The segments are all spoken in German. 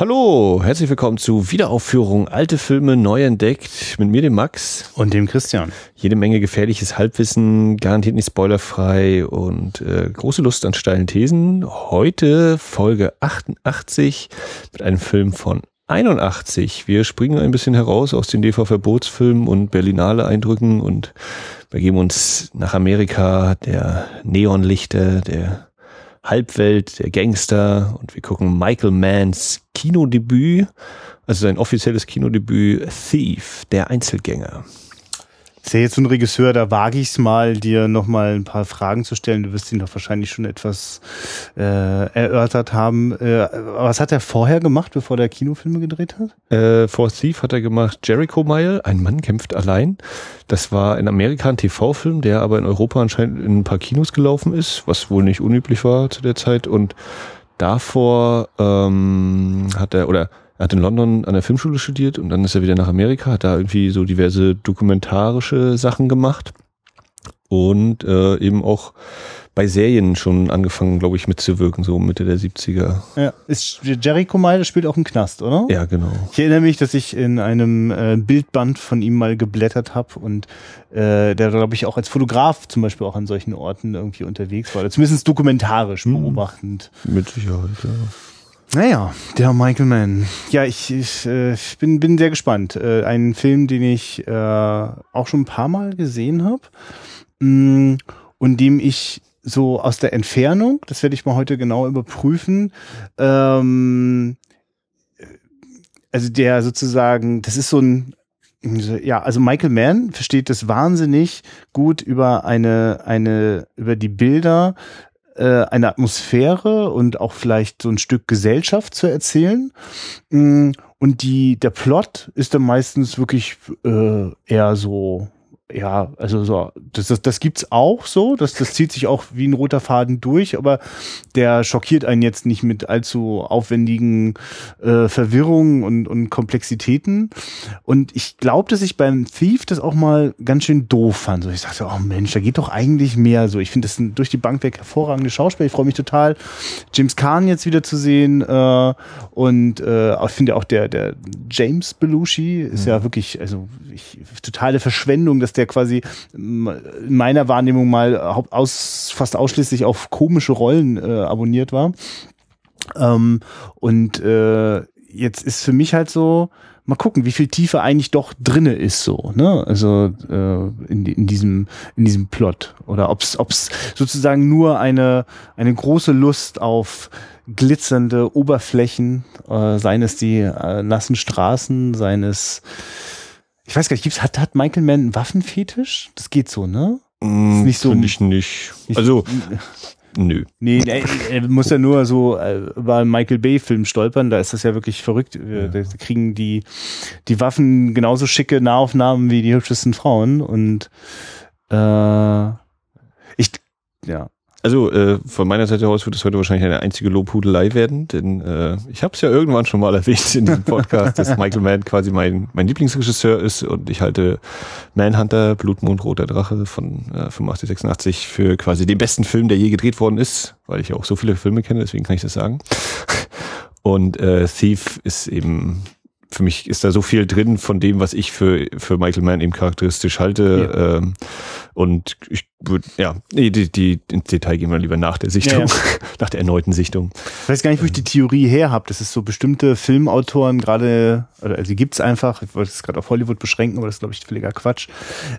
Hallo, herzlich willkommen zu Wiederaufführung Alte Filme neu entdeckt mit mir, dem Max. Und dem Christian. Jede Menge gefährliches Halbwissen, garantiert nicht spoilerfrei und äh, große Lust an steilen Thesen. Heute Folge 88 mit einem Film von 81. Wir springen ein bisschen heraus aus den DV-Verbotsfilmen und Berlinale Eindrücken und begeben uns nach Amerika, der Neonlichter, der Halbwelt, der Gangster und wir gucken Michael Manns Kinodebüt, also sein offizielles Kinodebüt Thief, der Einzelgänger. Ist ja jetzt so ein Regisseur, da wage ich es mal, dir nochmal ein paar Fragen zu stellen. Du wirst ihn doch wahrscheinlich schon etwas äh, erörtert haben. Äh, was hat er vorher gemacht, bevor der Kinofilme gedreht hat? Äh, vor Thief hat er gemacht Jericho Mile, ein Mann kämpft allein. Das war in Amerika ein TV-Film, der aber in Europa anscheinend in ein paar Kinos gelaufen ist, was wohl nicht unüblich war zu der Zeit. Und davor ähm, hat er, oder er hat in London an der Filmschule studiert und dann ist er wieder nach Amerika, hat da irgendwie so diverse dokumentarische Sachen gemacht und äh, eben auch bei Serien schon angefangen, glaube ich, mitzuwirken, so Mitte der 70er. Ja, ist Jericho Mile spielt auch im Knast, oder? Ja, genau. Ich erinnere mich, dass ich in einem äh, Bildband von ihm mal geblättert habe und äh, der, glaube ich, auch als Fotograf zum Beispiel auch an solchen Orten irgendwie unterwegs war. Zumindest dokumentarisch hm. beobachtend. Mit Sicherheit, ja. Naja, der Michael Mann. Ja, ich, ich, äh, ich bin, bin sehr gespannt. Äh, ein Film, den ich äh, auch schon ein paar Mal gesehen habe mm, und dem ich so aus der Entfernung, das werde ich mal heute genau überprüfen, ähm, also der sozusagen, das ist so ein, ja, also Michael Mann versteht das wahnsinnig gut über eine, eine, über die Bilder äh, eine Atmosphäre und auch vielleicht so ein Stück Gesellschaft zu erzählen. Mm, und die, der Plot ist dann meistens wirklich äh, eher so ja, also so, das, das, das gibt's auch so, das, das zieht sich auch wie ein roter Faden durch, aber der schockiert einen jetzt nicht mit allzu aufwendigen äh, Verwirrungen und, und Komplexitäten. Und ich glaube, dass ich beim Thief das auch mal ganz schön doof fand. So, ich dachte, oh Mensch, da geht doch eigentlich mehr so. Ich finde das ein, durch die Bank weg hervorragende Schauspieler. Ich freue mich total, James Kahn jetzt wieder zu sehen. Äh, und äh, ich finde auch der, der James Belushi ist mhm. ja wirklich, also ich, totale Verschwendung, dass der quasi in meiner Wahrnehmung mal aus, fast ausschließlich auf komische Rollen äh, abonniert war. Ähm, und äh, jetzt ist für mich halt so, mal gucken, wie viel Tiefe eigentlich doch drinne ist so, ne? Also äh, in, in diesem in diesem Plot oder ob's ob's sozusagen nur eine eine große Lust auf glitzernde Oberflächen, äh, seien es die äh, nassen Straßen, seien es ich weiß gar nicht, gibt's, hat, hat Michael Mann einen Waffenfetisch? Das geht so, ne? Mm, nicht so. Finde ich nicht. nicht also, nö. Nee, er, er, muss ja nur so äh, über Michael Bay-Film stolpern, da ist das ja wirklich verrückt. Ja. Da kriegen die, die Waffen genauso schicke Nahaufnahmen wie die hübschesten Frauen und äh, ich, ja. Also äh, von meiner Seite aus wird es heute wahrscheinlich eine einzige Lobhudelei werden, denn äh, ich habe es ja irgendwann schon mal erwähnt in diesem Podcast, dass Michael Mann quasi mein, mein Lieblingsregisseur ist und ich halte Manhunter, Blutmond, Roter Drache von äh, 85, 86 für quasi den besten Film, der je gedreht worden ist, weil ich ja auch so viele Filme kenne, deswegen kann ich das sagen. Und äh, Thief ist eben für mich ist da so viel drin von dem, was ich für, für Michael Mann eben charakteristisch halte. Ja. Ähm, und ich würde, ja, nee, die, die, ins Detail gehen wir lieber nach der Sichtung, ja, ja. nach der erneuten Sichtung. Ich weiß gar nicht, wo ich die Theorie her habe. Das ist so bestimmte Filmautoren gerade, oder also die gibt's einfach, ich wollte es gerade auf Hollywood beschränken, aber das ist, glaube ich, völliger Quatsch.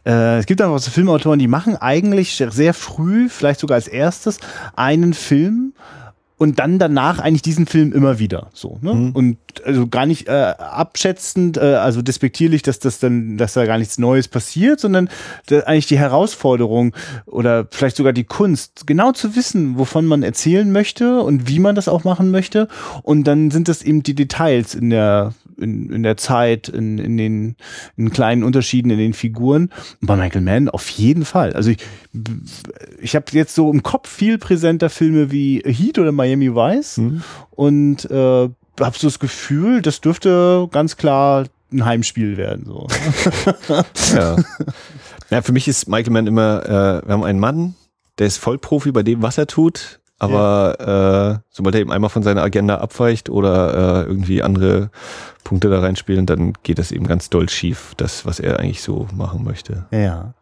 Äh, es gibt einfach so Filmautoren, die machen eigentlich sehr früh, vielleicht sogar als erstes, einen Film, und dann danach eigentlich diesen Film immer wieder so ne? Mhm. und also gar nicht äh, abschätzend äh, also despektierlich dass das dann dass da gar nichts Neues passiert sondern eigentlich die Herausforderung oder vielleicht sogar die Kunst genau zu wissen wovon man erzählen möchte und wie man das auch machen möchte und dann sind das eben die Details in der in, in der Zeit, in, in den in kleinen Unterschieden in den Figuren. Und bei Michael Mann auf jeden Fall. Also ich, ich habe jetzt so im Kopf viel präsenter Filme wie Heat oder Miami Vice mhm. und äh, habe so das Gefühl, das dürfte ganz klar ein Heimspiel werden. So. ja. ja, für mich ist Michael Mann immer, äh, wir haben einen Mann, der ist Vollprofi bei dem, was er tut aber äh, sobald er eben einmal von seiner Agenda abweicht oder äh, irgendwie andere Punkte da reinspielen, dann geht das eben ganz doll schief, das, was er eigentlich so machen möchte. Ja.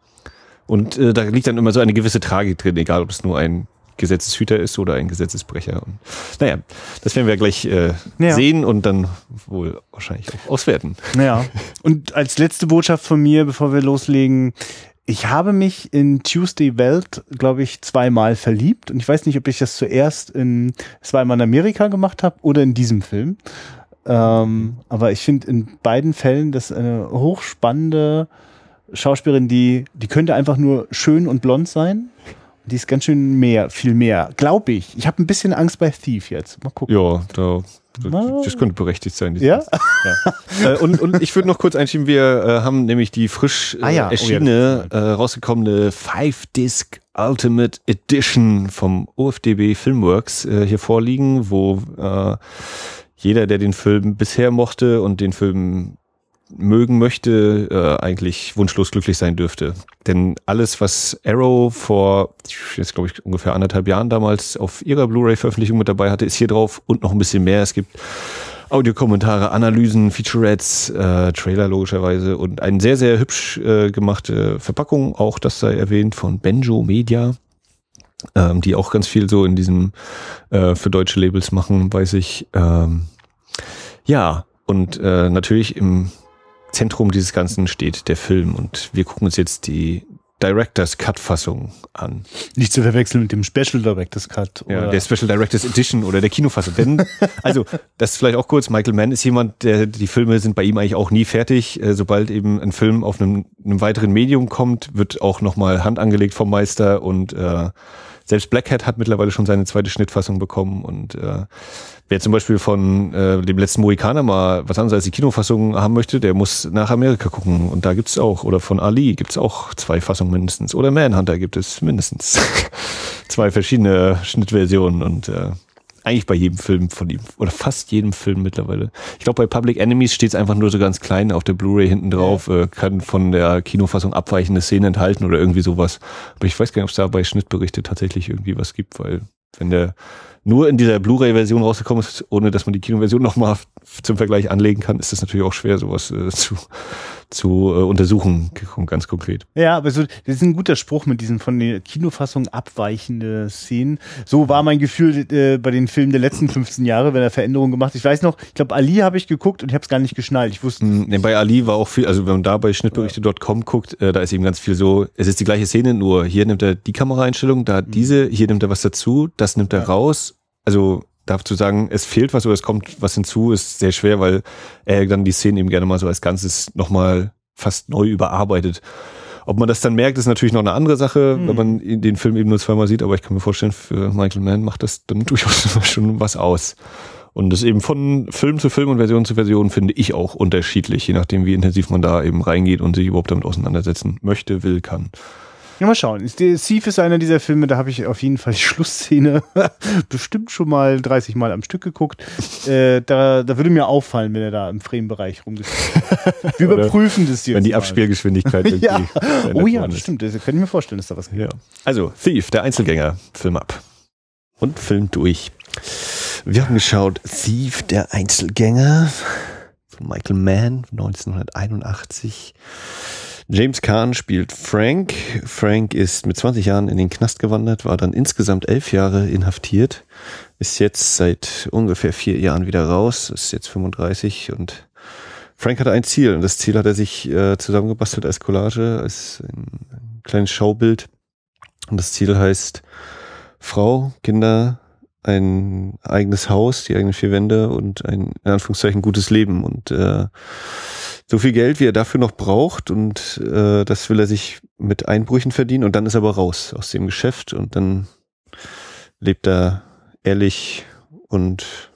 Und äh, da liegt dann immer so eine gewisse Tragik drin, egal ob es nur ein Gesetzeshüter ist oder ein Gesetzesbrecher. Und, naja, das werden wir gleich äh, Ja. sehen und dann wohl wahrscheinlich auch auswerten. Ja. Und als letzte Botschaft von mir, bevor wir loslegen, ich habe mich in Tuesday Welt, glaube ich, zweimal verliebt. Und ich weiß nicht, ob ich das zuerst in zweimal in Amerika gemacht habe oder in diesem Film. Ähm, aber ich finde in beiden Fällen das eine hochspannende Schauspielerin, die, die könnte einfach nur schön und blond sein. Die ist ganz schön mehr, viel mehr, glaube ich. Ich habe ein bisschen Angst bei Thief jetzt. Mal gucken. Ja, da. Das könnte berechtigt sein. dieses- Ja? äh, und, und ich würde noch kurz einschieben, wir äh, haben nämlich die frisch äh, Ah ja, oh ja, erschienene, das äh, rausgekommene Five-Disc Ultimate Edition vom OFDB Filmworks hier vorliegen, wo jeder, der den Film bisher mochte und den Film mögen möchte, äh, eigentlich wunschlos glücklich sein dürfte. Denn alles, was Arrow vor, jetzt glaube ich, ungefähr anderthalb Jahren damals auf ihrer Blu-ray-Veröffentlichung mit dabei hatte, ist hier drauf und noch ein bisschen mehr. Es gibt Audiokommentare, Analysen, Featurettes, äh, Trailer logischerweise und eine sehr, sehr hübsch äh, gemachte Verpackung, auch das sei erwähnt, von Benjo Media, ähm, die auch ganz viel so in diesem äh, für deutsche Labels machen, weiß ich. Ähm, ja, und äh, natürlich im Zentrum dieses Ganzen steht der Film und wir gucken uns jetzt die Director's Cut Fassung an. Nicht zu verwechseln mit dem Special Director's Cut. Ja, oder- der Special Director's Edition oder der Kinofassung. Denn, also, das vielleicht auch kurz, Michael Mann ist jemand, der, die Filme sind bei ihm eigentlich auch nie fertig. Äh, sobald eben ein Film auf einem, einem weiteren Medium kommt, wird auch nochmal Hand angelegt vom Meister und äh, selbst Black Hat hat mittlerweile schon seine zweite Schnittfassung bekommen und äh, wer zum Beispiel von äh, dem letzten Mohikaner mal was anderes als die Kinofassung haben möchte, der muss nach Amerika gucken und da gibt's auch, oder von Ali gibt's auch zwei Fassungen mindestens oder Manhunter gibt es mindestens zwei verschiedene Schnittversionen und äh, eigentlich bei jedem Film von ihm oder fast jedem Film mittlerweile. Ich glaube, bei Public Enemies steht es einfach nur so ganz klein auf der Blu-ray hinten drauf, äh, kann von der Kinofassung abweichende Szenen enthalten oder irgendwie sowas. Aber ich weiß gar nicht, ob es da bei Schnittberichte tatsächlich irgendwie was gibt, weil wenn der nur in dieser Blu-ray-Version rausgekommen ist, ohne dass man die Kinoversion nochmal zum Vergleich anlegen kann, ist es natürlich auch schwer, sowas äh, zu, zu äh, untersuchen, ganz konkret. Ja, aber so, das ist ein guter Spruch mit diesen von der Kinofassung abweichende Szenen. So war mein Gefühl äh, bei den Filmen der letzten 15 Jahre, wenn er Veränderungen gemacht. Ich weiß noch, ich glaube, Ali habe ich geguckt und ich habe es gar nicht geschnallt. Ich wusste, Mm, Nee, bei Ali war auch viel, also wenn man da bei Schnittberichte.com guckt, äh, da ist eben ganz viel so, es ist die gleiche Szene, nur hier nimmt er die Kameraeinstellung, da Mhm. diese, hier nimmt er was dazu, das nimmt er raus. Also darf zu sagen, es fehlt was oder es kommt was hinzu, ist sehr schwer, weil er dann die Szenen eben gerne mal so als Ganzes nochmal fast neu überarbeitet. Ob man das dann merkt, ist natürlich noch eine andere Sache, Mhm. wenn man den Film eben nur zweimal sieht, aber ich kann mir vorstellen, für Michael Mann macht das dann durchaus schon was aus. Und das eben von Film zu Film und Version zu Version finde ich auch unterschiedlich, je nachdem, wie intensiv man da eben reingeht und sich überhaupt damit auseinandersetzen möchte, will, kann. Ja, mal schauen. Thief ist einer dieser Filme, da habe ich auf jeden Fall die Schlussszene bestimmt schon mal 30 Mal am Stück geguckt. äh, da, da würde mir auffallen, wenn er da im Frame-Bereich rumgespielt Wir überprüfen das jetzt. Wenn die mal. Abspielgeschwindigkeit irgendwie. Ja. Oh ja, das stimmt. Das kann ich mir vorstellen, dass da was gibt. Ja. Also, Thief, der Einzelgänger, Film ab. Und Film durch. Wir haben geschaut, Thief, der Einzelgänger von Michael Mann, 1981. James Kahn spielt Frank. Frank ist mit 20 Jahren in den Knast gewandert, war dann insgesamt elf Jahre inhaftiert, ist jetzt seit ungefähr vier Jahren wieder raus, ist jetzt 35 und Frank hatte ein Ziel und das Ziel hat er sich äh, zusammengebastelt als Collage, als ein, ein kleines Schaubild. Und das Ziel heißt Frau, Kinder, ein eigenes Haus, die eigenen vier Wände und ein in Anführungszeichen gutes Leben. Und äh, so viel Geld, wie er dafür noch braucht und äh, das will er sich mit Einbrüchen verdienen und dann ist er aber raus aus dem Geschäft und dann lebt er ehrlich und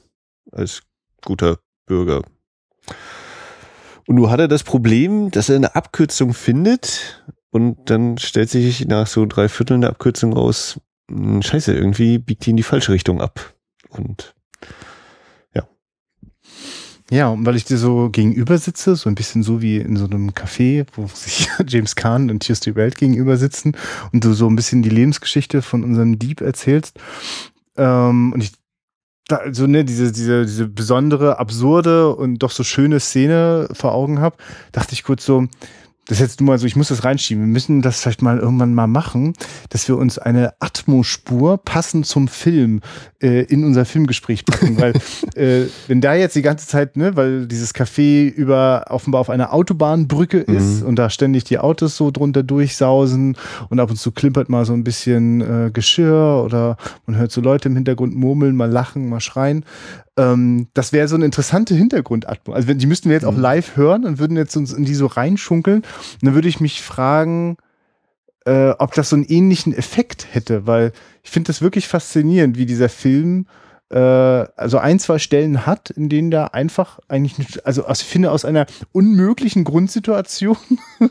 als guter Bürger. Und nur hat er das Problem, dass er eine Abkürzung findet und dann stellt sich nach so drei Vierteln der Abkürzung raus, "Hm, scheiße, irgendwie biegt die in die falsche Richtung ab. Und Ja, und weil ich dir so gegenüber sitze, so ein bisschen so wie in so einem Café, wo sich James Kahn und Tuesday Welt gegenüber sitzen und du so ein bisschen die Lebensgeschichte von unserem Dieb erzählst, Ähm, und ich so ne diese diese diese besondere absurde und doch so schöne Szene vor Augen habe, dachte ich kurz so, das ist jetzt nur mal so, ich muss das reinschieben. Wir müssen das vielleicht mal irgendwann mal machen, dass wir uns eine Atmospur passend zum Film äh, in unser Filmgespräch packen, weil äh, wenn da jetzt die ganze Zeit, ne, weil dieses Café über offenbar auf einer Autobahnbrücke ist mhm. und da ständig die Autos so drunter durchsausen und ab und zu klimpert mal so ein bisschen äh, Geschirr oder man hört so Leute im Hintergrund murmeln, mal lachen, mal schreien. Ähm, das wäre so eine interessante Hintergrundatmung. Also die müssten wir jetzt auch mhm. live hören und würden jetzt uns in die so reinschunkeln. Und dann würde ich mich fragen, äh, ob das so einen ähnlichen Effekt hätte, weil ich finde das wirklich faszinierend, wie dieser Film äh, also ein, zwei Stellen hat, in denen da einfach eigentlich, also ich finde aus einer unmöglichen Grundsituation,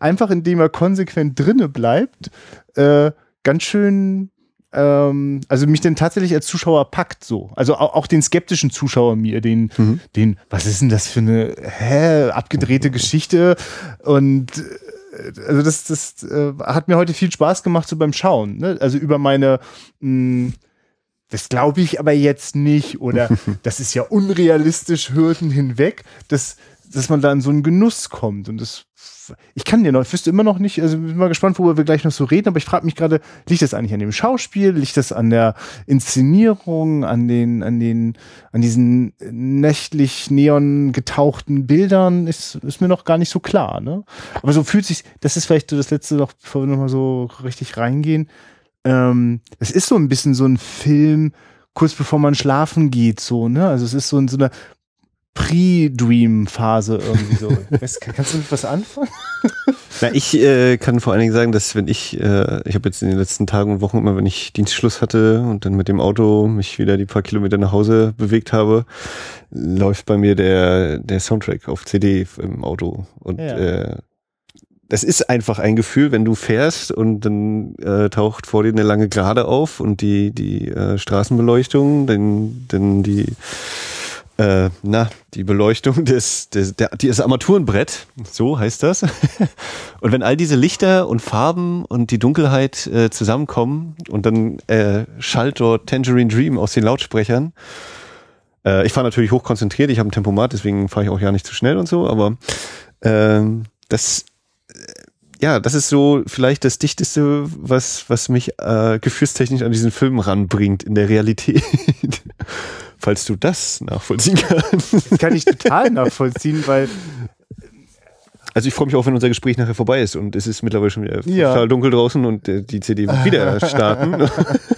einfach indem er konsequent drinne bleibt, äh, ganz schön ähm, also mich denn tatsächlich als Zuschauer packt so. Also auch, auch den skeptischen Zuschauer mir, den, mhm. den, was ist denn das für eine hä, abgedrehte Geschichte? Und äh, also das, das äh, hat mir heute viel Spaß gemacht so beim Schauen. Ne? Also über meine mh, hm, das glaube ich aber jetzt nicht oder das ist ja unrealistisch Hürden hinweg, dass, dass man da in so einen Genuss kommt und das ich kann dir noch, ich wüsste immer noch nicht, also bin mal gespannt, worüber wir gleich noch so reden, aber ich frage mich gerade, liegt das eigentlich an dem Schauspiel, liegt das an der Inszenierung, an den, an den, an diesen nächtlich neon getauchten Bildern, ist, ist mir noch gar nicht so klar, ne? Aber so fühlt sich, das ist vielleicht so das letzte noch, bevor wir nochmal so richtig reingehen. Ähm, es ist so ein bisschen so ein Film, kurz bevor man schlafen geht, so, ne? Also es ist so in so einer Pre-Dream-Phase irgendwie so. weißt, kannst du mit was anfangen? Na, ich äh, kann vor allen Dingen sagen, dass wenn ich, äh, ich habe jetzt in den letzten Tagen und Wochen immer, wenn ich Dienstschluss hatte und dann mit dem Auto mich wieder die paar Kilometer nach Hause bewegt habe, läuft bei mir der, der Soundtrack auf CD im Auto. Und ja. äh, das ist einfach ein Gefühl, wenn du fährst und dann äh, taucht vor dir eine lange Gerade auf und die, die äh, Straßenbeleuchtung, dann, dann die äh, na, die Beleuchtung des, des, der, des Armaturenbrett, so heißt das. und wenn all diese Lichter und Farben und die Dunkelheit äh, zusammenkommen und dann äh, schallt dort Tangerine Dream aus den Lautsprechern. Äh, ich fahre natürlich hochkonzentriert, ich habe ein Tempomat, deswegen fahre ich auch ja nicht zu schnell und so, aber äh, das äh, ja, das ist so vielleicht das Dichteste, was, was mich äh, gefühlstechnisch an diesen Film ranbringt in der Realität falls du das nachvollziehen kannst. Das kann ich total nachvollziehen, weil also ich freue mich auch, wenn unser Gespräch nachher vorbei ist und es ist mittlerweile schon wieder ja. total dunkel draußen und äh, die CD wird wieder starten.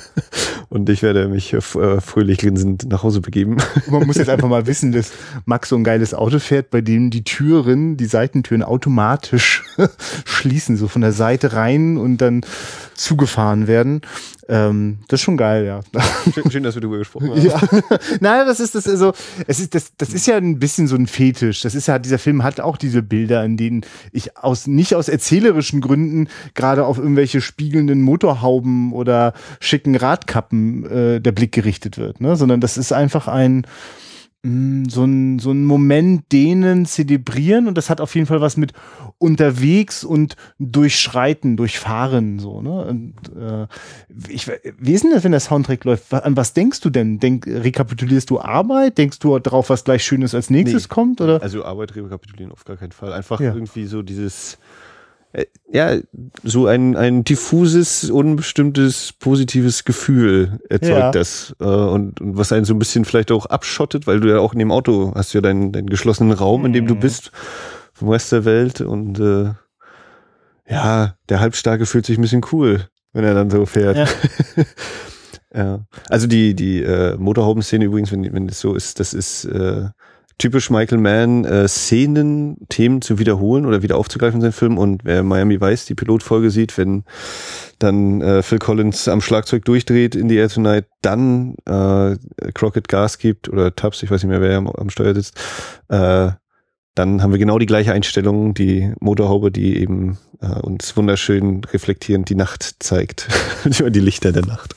und ich werde mich äh, fröhlich grinsend nach Hause begeben. Man muss jetzt einfach mal wissen, dass Max so ein geiles Auto fährt, bei dem die Türen, die Seitentüren automatisch schließen, so von der Seite rein und dann zugefahren werden. Ähm, das ist schon geil, ja. Schön, schön dass wir darüber gesprochen haben. Ja. Nein, das ist das, also, es ist, das, das ist ja ein bisschen so ein Fetisch. Das ist ja, dieser Film hat auch diese Bilder, in denen ich aus, nicht aus erzählerischen Gründen gerade auf irgendwelche spiegelnden Motorhauben oder schicken Radkappen äh, der Blick gerichtet wird, ne? Sondern das ist einfach ein, so ein, so ein Moment denen zelebrieren und das hat auf jeden Fall was mit unterwegs und durchschreiten, durchfahren, so, ne? Und, äh, ich, wie ist denn das, wenn der Soundtrack läuft? An was denkst du denn? Denk, rekapitulierst du Arbeit? Denkst du darauf, was gleich Schönes als nächstes nee. kommt? Oder? Also Arbeit rekapitulieren auf gar keinen Fall. Einfach ja. irgendwie so dieses ja, so ein, ein diffuses, unbestimmtes, positives Gefühl erzeugt ja. das. Äh, und, und was einen so ein bisschen vielleicht auch abschottet, weil du ja auch in dem Auto hast ja deinen, deinen geschlossenen Raum, in dem du mhm. bist, vom Rest der Welt. Und äh, ja, der Halbstarke fühlt sich ein bisschen cool, wenn er dann so fährt. Ja. ja. Also die, die äh, Motorhauben-Szene übrigens, wenn, wenn das so ist, das ist äh, typisch Michael Mann, äh, Szenen, Themen zu wiederholen oder wieder aufzugreifen in seinen Film. Und wer Miami weiß, die Pilotfolge sieht, wenn dann äh, Phil Collins am Schlagzeug durchdreht in the Air Tonight, dann äh, Crockett Gas gibt oder Tubbs, ich weiß nicht mehr, wer am, am Steuer sitzt, äh, dann haben wir genau die gleiche Einstellung, die Motorhaube, die eben äh, uns wunderschön reflektierend die Nacht zeigt, die Lichter der Nacht.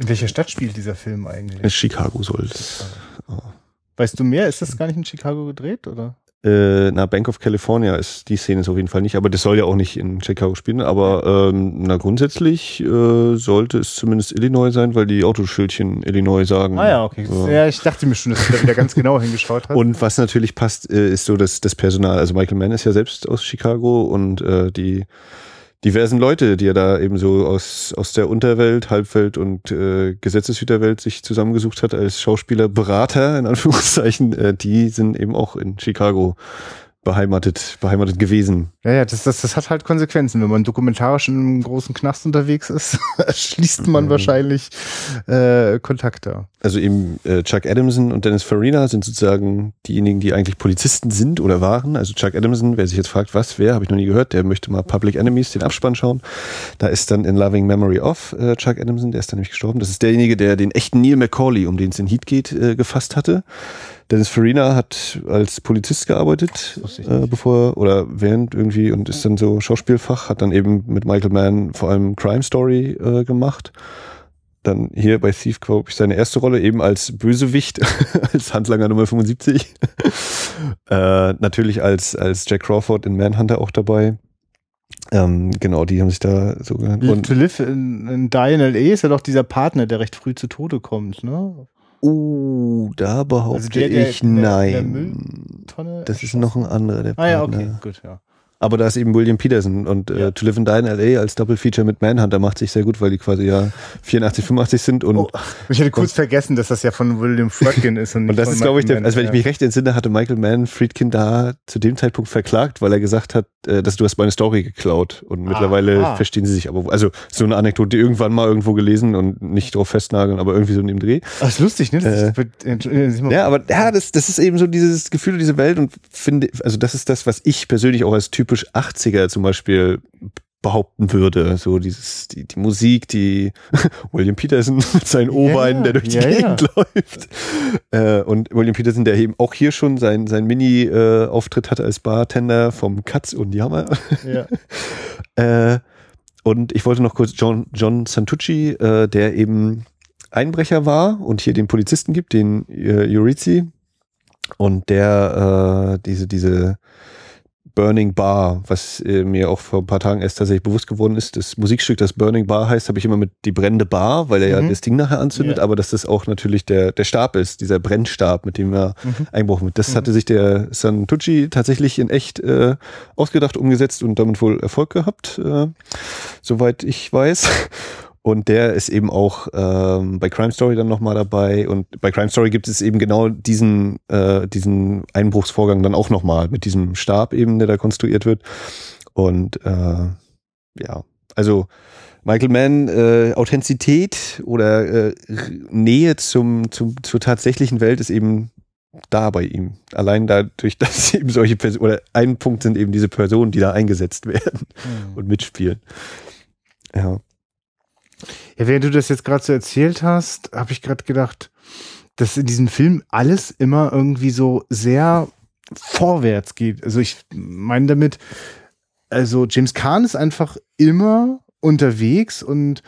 In welcher Stadt spielt dieser Film eigentlich? In Chicago soll es. Weißt du mehr? Ist das gar nicht in Chicago gedreht, oder? Äh, na, Bank of California ist die Szene ist auf jeden Fall nicht, aber das soll ja auch nicht in Chicago spielen. Aber ähm, na grundsätzlich äh, sollte es zumindest Illinois sein, weil die Autoschildchen Illinois sagen. Ah ja, okay. So. Ja, ich dachte mir schon, dass du da wieder ganz genau hingeschaut hast. Und was natürlich passt, äh, ist so dass das Personal. Also Michael Mann ist ja selbst aus Chicago und äh, die diversen Leute, die er da eben so aus, aus der Unterwelt, Halbwelt und äh, Gesetzeshüterwelt sich zusammengesucht hat als Schauspieler, Berater in Anführungszeichen, äh, die sind eben auch in Chicago beheimatet, beheimatet gewesen. Ja, ja, das, das, das hat halt Konsequenzen. Wenn man dokumentarisch in einem großen Knast unterwegs ist, schließt man Mhm. wahrscheinlich äh, Kontakte. Also eben äh, Chuck Adamson und Dennis Farina sind sozusagen diejenigen, die eigentlich Polizisten sind oder waren. Also Chuck Adamson, wer sich jetzt fragt, was, wer, habe ich noch nie gehört, der möchte mal Public Enemies, den Abspann schauen. Da ist dann in Loving Memory of äh, Chuck Adamson, der ist dann nämlich gestorben. Das ist derjenige, der den echten Neil McCauley, um den es in Heat geht, äh, gefasst hatte. Dennis Farina hat als Polizist gearbeitet, äh, bevor oder während irgendwie und ist dann so Schauspielfach, hat dann eben mit Michael Mann vor allem Crime Story äh, gemacht. Dann hier bei Thief, glaube ich, seine erste Rolle eben als Bösewicht, als Handlanger Nummer 75. äh, natürlich als, als Jack Crawford in Manhunter auch dabei. Ähm, genau, die haben sich da so genannt. Und Und, to live in, in Die in L.A. ist ja doch dieser Partner, der recht früh zu Tode kommt, ne? Uh, da behaupte Also der, der- ich der- nein. Das ist noch ein anderer, der Ah ja, Partner. okay, gut, ja. Aber da ist eben William Peterson und äh, Ja. To Live and Die in L.A. als Doppelfeature mit Manhunter macht sich sehr gut, weil die quasi ja 84, 85 sind und Oh, ich hatte kurz vergessen, dass das ja von William Friedkin ist. Und, Und das ist, glaube ich, der, also wenn ich mich recht entsinne, hatte Michael Mann Friedkin da zu dem Zeitpunkt verklagt, weil er gesagt hat, äh, dass du hast meine Story geklaut. Und mittlerweile ah. verstehen sie sich aber, also so eine Anekdote irgendwann mal irgendwo gelesen und nicht drauf festnageln, aber irgendwie so in dem Dreh. Ach, ist lustig, ne? Das Äh, ist, Ja, aber ja, das, das ist eben so dieses Gefühl, diese Welt und finde, also das ist das, was ich persönlich auch als typisch 80er zum Beispiel behaupten würde. So dieses, die, die Musik, die William Peterson mit seinen O-Beinen, der durch die ja, ja. Gegend läuft. Äh, und William Peterson, der eben auch hier schon sein, sein Mini-Auftritt hatte als Bartender vom Katz und Jammer. ja. Äh, und ich wollte noch kurz John, John Santucci, äh, der eben Einbrecher war und hier den Polizisten gibt, den äh, Urizi. Und der äh, diese, diese Burning Bar, was äh, mir auch vor ein paar Tagen erst tatsächlich bewusst geworden ist, das Musikstück, das Burning Bar heißt, habe ich immer mit die brennende Bar, weil er ja Mhm. das Ding nachher anzündet, Ja. aber dass das auch natürlich der, der Stab ist, dieser Brennstab, mit dem er Mhm. eingebrochen wird. Das Mhm. hatte sich der Santucci tatsächlich in echt äh, ausgedacht, umgesetzt und damit wohl Erfolg gehabt, äh, soweit ich weiß. Und der ist eben auch ähm, bei Crime Story dann nochmal dabei. Und bei Crime Story gibt es eben genau diesen, äh, diesen Einbruchsvorgang dann auch nochmal mit diesem Stab eben, der da konstruiert wird. Und äh, ja, also Michael Mann, äh, Authentizität oder äh, Nähe zum, zum, zur tatsächlichen Welt ist eben da bei ihm. Allein dadurch, dass eben solche Personen, oder ein Punkt sind eben diese Personen, die da eingesetzt werden und mitspielen. Ja. Ja, während du das jetzt gerade so erzählt hast, habe ich gerade gedacht, dass in diesem Film alles immer irgendwie so sehr vorwärts geht. Also ich meine damit, also James Caan ist einfach immer unterwegs und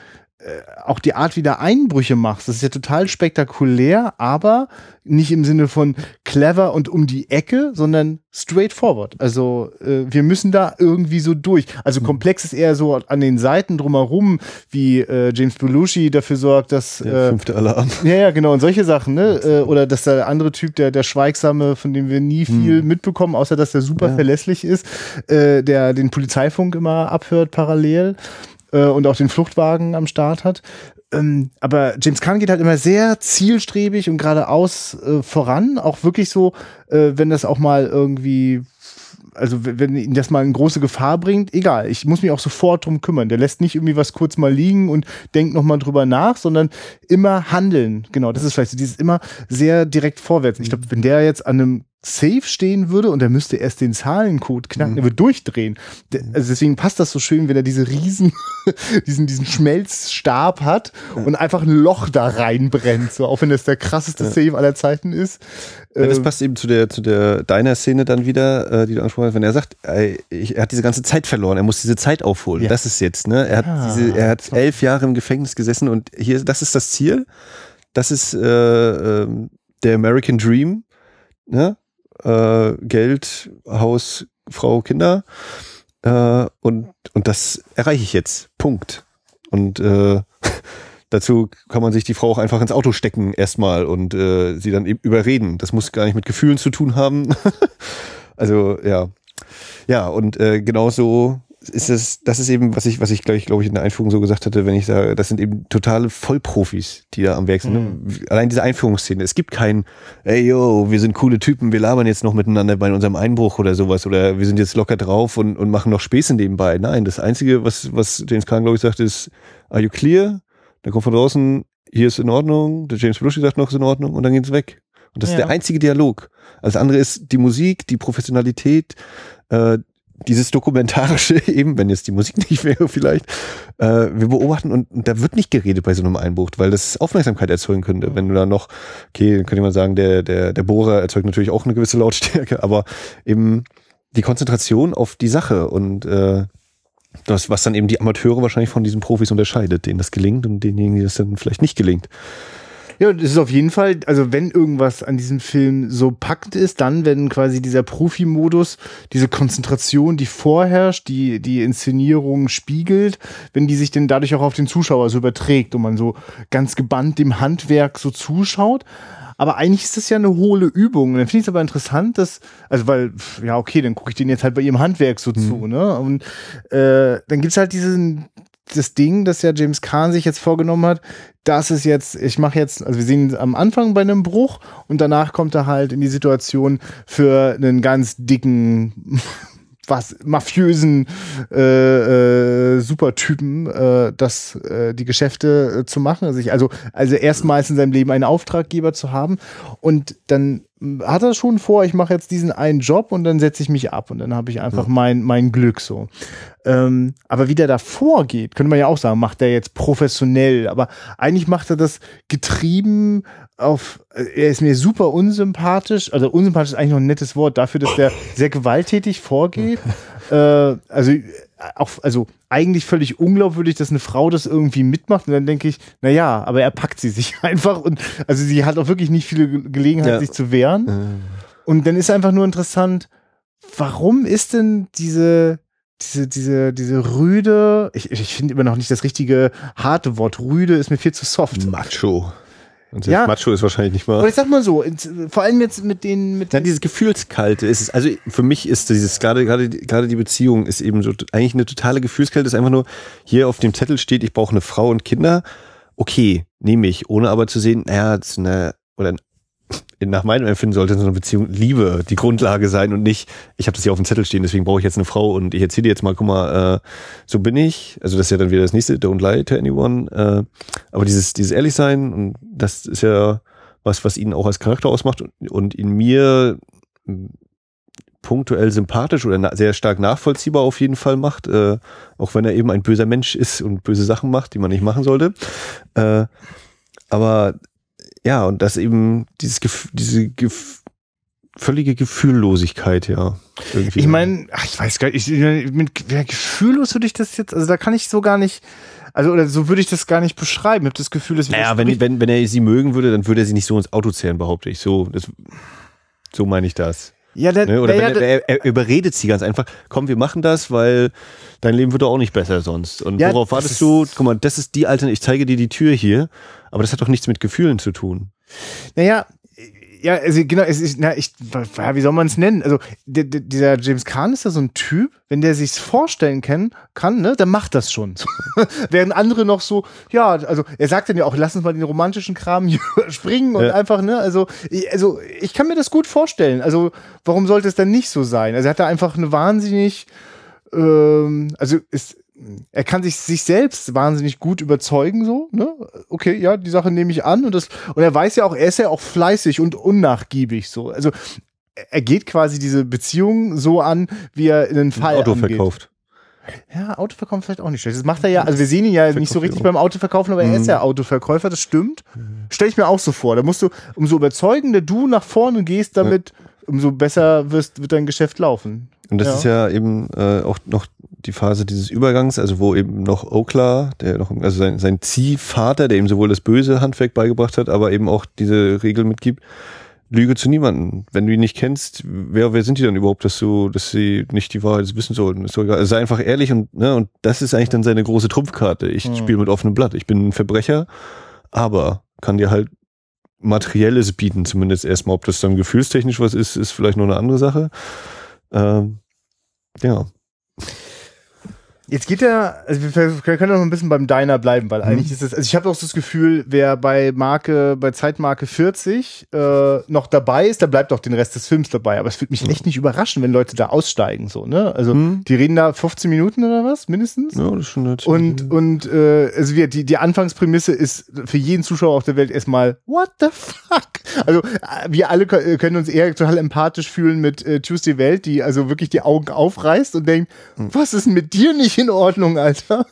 auch die Art, wie der Einbrüche machst, das ist ja total spektakulär, aber nicht im Sinne von clever und um die Ecke, sondern straightforward. Also äh, wir müssen da irgendwie so durch. Also komplex ist eher so an den Seiten drumherum, wie äh, James Belushi dafür sorgt, dass Der äh, fünfte Alarm. ja, ja, genau, und solche Sachen, ne? Äh, Oder dass der andere Typ, der, der Schweigsame, von dem wir nie viel mitbekommen, außer dass der super Ja. verlässlich ist, äh, der den Polizeifunk immer abhört parallel äh, und auch den Fluchtwagen am Start hat. Ähm, aber James Caan geht halt immer sehr zielstrebig und geradeaus äh, voran, auch wirklich so, äh, wenn das auch mal irgendwie also wenn ihn das mal in große Gefahr bringt, egal, ich muss mich auch sofort drum kümmern. Der lässt nicht irgendwie was kurz mal liegen und denkt noch mal drüber nach, sondern immer handeln. Genau, das ist vielleicht so dieses immer sehr direkt vorwärts. Ich glaube, wenn der jetzt an einem Safe stehen würde und er müsste erst den Zahlencode knacken, er würde durchdrehen. Der, also deswegen passt das so schön, wenn er diese riesen, diesen, diesen Schmelzstab hat und einfach ein Loch da reinbrennt, so auch wenn das der krasseste Safe aller Zeiten ist. Ja, das Ähm, passt eben zu der, zu der Diner-Szene dann wieder, äh, die du angesprochen hast, wenn er sagt, er hat diese ganze Zeit verloren, er muss diese Zeit aufholen. Ja. Das ist jetzt, ne? Er hat Ah, diese, er hat elf Jahre im Gefängnis gesessen und hier, das ist das Ziel. Das ist äh, ähm, der American Dream, ne? Äh, Geld, Haus, Frau, Kinder. Äh, und, und das erreiche ich jetzt. Punkt. Und äh, dazu kann man sich die Frau auch einfach ins Auto stecken erstmal und äh, sie dann eben überreden. Das muss gar nicht mit Gefühlen zu tun haben. also ja. Ja, und äh, genauso ist es, das ist eben, was ich, was ich gleich, glaube ich, in der Einführung so gesagt hatte, wenn ich sage, das sind eben totale Vollprofis, die da am Werk sind. Mhm. Allein diese Einführungsszene. Es gibt kein, ey yo, wir sind coole Typen, wir labern jetzt noch miteinander bei unserem Einbruch oder sowas oder wir sind jetzt locker drauf und, und machen noch Späße nebenbei. Nein, das Einzige, was, was James Kahn, glaube ich, sagt, ist, are you clear? Dann kommt von draußen, hier ist in Ordnung, der James Belushi sagt noch, ist in Ordnung und dann geht's weg. Und das ja. ist der einzige Dialog. Alles andere ist die Musik, die Professionalität, äh, dieses Dokumentarische eben, wenn jetzt die Musik nicht wäre vielleicht, äh, wir beobachten und, und, da wird nicht geredet bei so einem Einbruch, weil das Aufmerksamkeit erzeugen könnte. Wenn du da noch, okay, dann könnte man sagen, der, der, der Bohrer erzeugt natürlich auch eine gewisse Lautstärke, aber eben die Konzentration auf die Sache und äh, das, was dann eben die Amateure wahrscheinlich von diesen Profis unterscheidet, denen das gelingt und denjenigen, die das dann vielleicht nicht gelingt. Ja, das ist auf jeden Fall, also wenn irgendwas an diesem Film so packend ist, dann wenn quasi dieser Profi-Modus, diese Konzentration, die vorherrscht, die die Inszenierung spiegelt, wenn die sich denn dadurch auch auf den Zuschauer so überträgt und man so ganz gebannt dem Handwerk so zuschaut. Aber eigentlich ist das ja eine hohle Übung. Und dann finde ich es aber interessant, dass, also weil, ja, okay, dann gucke ich den jetzt halt bei ihrem Handwerk so mhm. zu, ne? Und äh, dann gibt's halt diesen, das Ding, das ja James Kahn sich jetzt vorgenommen hat, das ist jetzt, ich mache jetzt, also wir sehen am Anfang bei einem Bruch und danach kommt er halt in die Situation für einen ganz dicken was mafiösen äh, äh, Supertypen, äh, das äh, die Geschäfte äh, zu machen, also, ich, also also erstmals in seinem Leben einen Auftraggeber zu haben und dann hat er schon vor, ich mache jetzt diesen einen Job und dann setze ich mich ab und dann habe ich einfach ja. mein mein Glück so. Ähm, aber wie der da vorgeht, könnte man ja auch sagen, macht er jetzt professionell, aber eigentlich macht er das getrieben auf, er ist mir super unsympathisch, also unsympathisch ist eigentlich noch ein nettes Wort dafür, dass der sehr gewalttätig vorgeht. äh, also auch, also eigentlich völlig unglaubwürdig, dass eine Frau das irgendwie mitmacht. Und dann denke ich, na ja, aber er packt sie sich einfach und also sie hat auch wirklich nicht viele Gelegenheit, ja. sich zu wehren. Mhm. Und dann ist einfach nur interessant, warum ist denn diese diese, diese, diese Rüde, ich, ich finde immer noch nicht das richtige harte Wort. Rüde ist mir viel zu soft. Macho. Und ja. Macho ist wahrscheinlich nicht mal. Aber ich sag mal so, vor allem jetzt mit den. Mit ja, dieses Gefühlskalte ist es. Also für mich ist dieses, gerade, gerade, gerade die Beziehung ist eben so eigentlich eine totale Gefühlskalte. Ist einfach nur, hier auf dem Zettel steht, ich brauche eine Frau und Kinder. Okay, nehme ich, ohne aber zu sehen, naja, das ist eine, oder ein nach meinem Empfinden sollte so eine Beziehung Liebe die Grundlage sein und nicht, ich habe das hier auf dem Zettel stehen, deswegen brauche ich jetzt eine Frau und ich erzähle dir jetzt mal, guck mal, äh, so bin ich. Also das ist ja dann wieder das nächste, don't lie to anyone. Äh, aber dieses, dieses ehrlich sein und das ist ja was, was ihn auch als Charakter ausmacht und, und in mir punktuell sympathisch oder sehr stark nachvollziehbar auf jeden Fall macht, äh, auch wenn er eben ein böser Mensch ist und böse Sachen macht, die man nicht machen sollte. Äh, aber ja, und das eben dieses Gef diese Gef völlige Gefühllosigkeit, ja. Irgendwie. Ich meine, ich weiß gar nicht, ich, mit ja, gefühllos würde ich das jetzt, also da kann ich so gar nicht, also oder so würde ich das gar nicht beschreiben. Ich habe das Gefühl, dass naja, wenn, wenn, wenn er sie mögen würde, dann würde er sie nicht so ins Auto zählen, behaupte ich. So, das, so meine ich das. Ja, der, ne? Oder der, wenn, er, er, überredet sie ganz einfach, komm, wir machen das, weil dein Leben wird doch auch nicht besser sonst. Und ja, worauf wartest du? Guck mal, das ist die Alternative, ich zeige dir die Tür hier, aber das hat doch nichts mit Gefühlen zu tun. Naja, ja, also genau, es ist, na, ich, wie soll man es nennen? Also, dieser James Kahn ist da so ein Typ, wenn der sich's vorstellen kann, kann, ne, dann macht das schon. Während andere noch so, ja, also, er sagt dann ja auch, lass uns mal den romantischen Kram springen und ja. einfach, ne, also, ich, also, ich kann mir das gut vorstellen. Also, warum sollte es dann nicht so sein? Also, er hat da einfach eine wahnsinnig, ähm, also, ist, er kann sich, sich selbst wahnsinnig gut überzeugen, so, ne? Okay, ja, die Sache nehme ich an und das, und er weiß ja auch, er ist ja auch fleißig und unnachgiebig, so. Also, er geht quasi diese Beziehung so an, wie er in den Fall Auto angeht. verkauft. Ja, Autoverkaufen vielleicht auch nicht schlecht. Das macht er ja, also wir sehen ihn ja Verkauf nicht so richtig beim Autoverkaufen, aber er ist mhm. ja Autoverkäufer, das stimmt. Mhm. Stell ich mir auch so vor. Da musst du, umso überzeugender du nach vorne gehst damit, umso besser wirst, wird dein Geschäft laufen. Und das ja. ist ja eben äh, auch noch die Phase dieses Übergangs, also wo eben noch Okla, der noch, also sein, sein Ziehvater, der ihm sowohl das böse Handwerk beigebracht hat, aber eben auch diese Regel mitgibt, Lüge zu niemandem. Wenn du ihn nicht kennst, wer, wer sind die dann überhaupt, dass du, dass sie nicht die Wahrheit wissen sollten? Ist doch egal. Also sei einfach ehrlich und, ne, und das ist eigentlich dann seine große Trumpfkarte. Ich Mhm. spiele mit offenem Blatt. Ich bin ein Verbrecher, aber kann dir halt Materielles bieten, zumindest erstmal. Ob das dann gefühlstechnisch was ist, ist vielleicht noch eine andere Sache. Ähm, ja. Jetzt geht er, also wir können noch ein bisschen beim Diner bleiben, weil eigentlich ist es, also ich habe auch das Gefühl, wer bei Marke, bei Zeitmarke 40 äh, noch dabei ist, der bleibt auch den Rest des Films dabei. Aber es würde mich echt nicht überraschen, wenn Leute da aussteigen, so, ne? Also Hm. die reden da 15 Minuten oder was, mindestens? Ja, das ist schon nett. Und, und äh, also wir, die, die Anfangsprämisse ist für jeden Zuschauer auf der Welt erstmal, what the fuck? Also äh, wir alle kö- können uns eher total empathisch fühlen mit äh, Tuesday Welt, die also wirklich die Augen aufreißt und denkt, was ist denn mit dir nicht in Ordnung, Alter?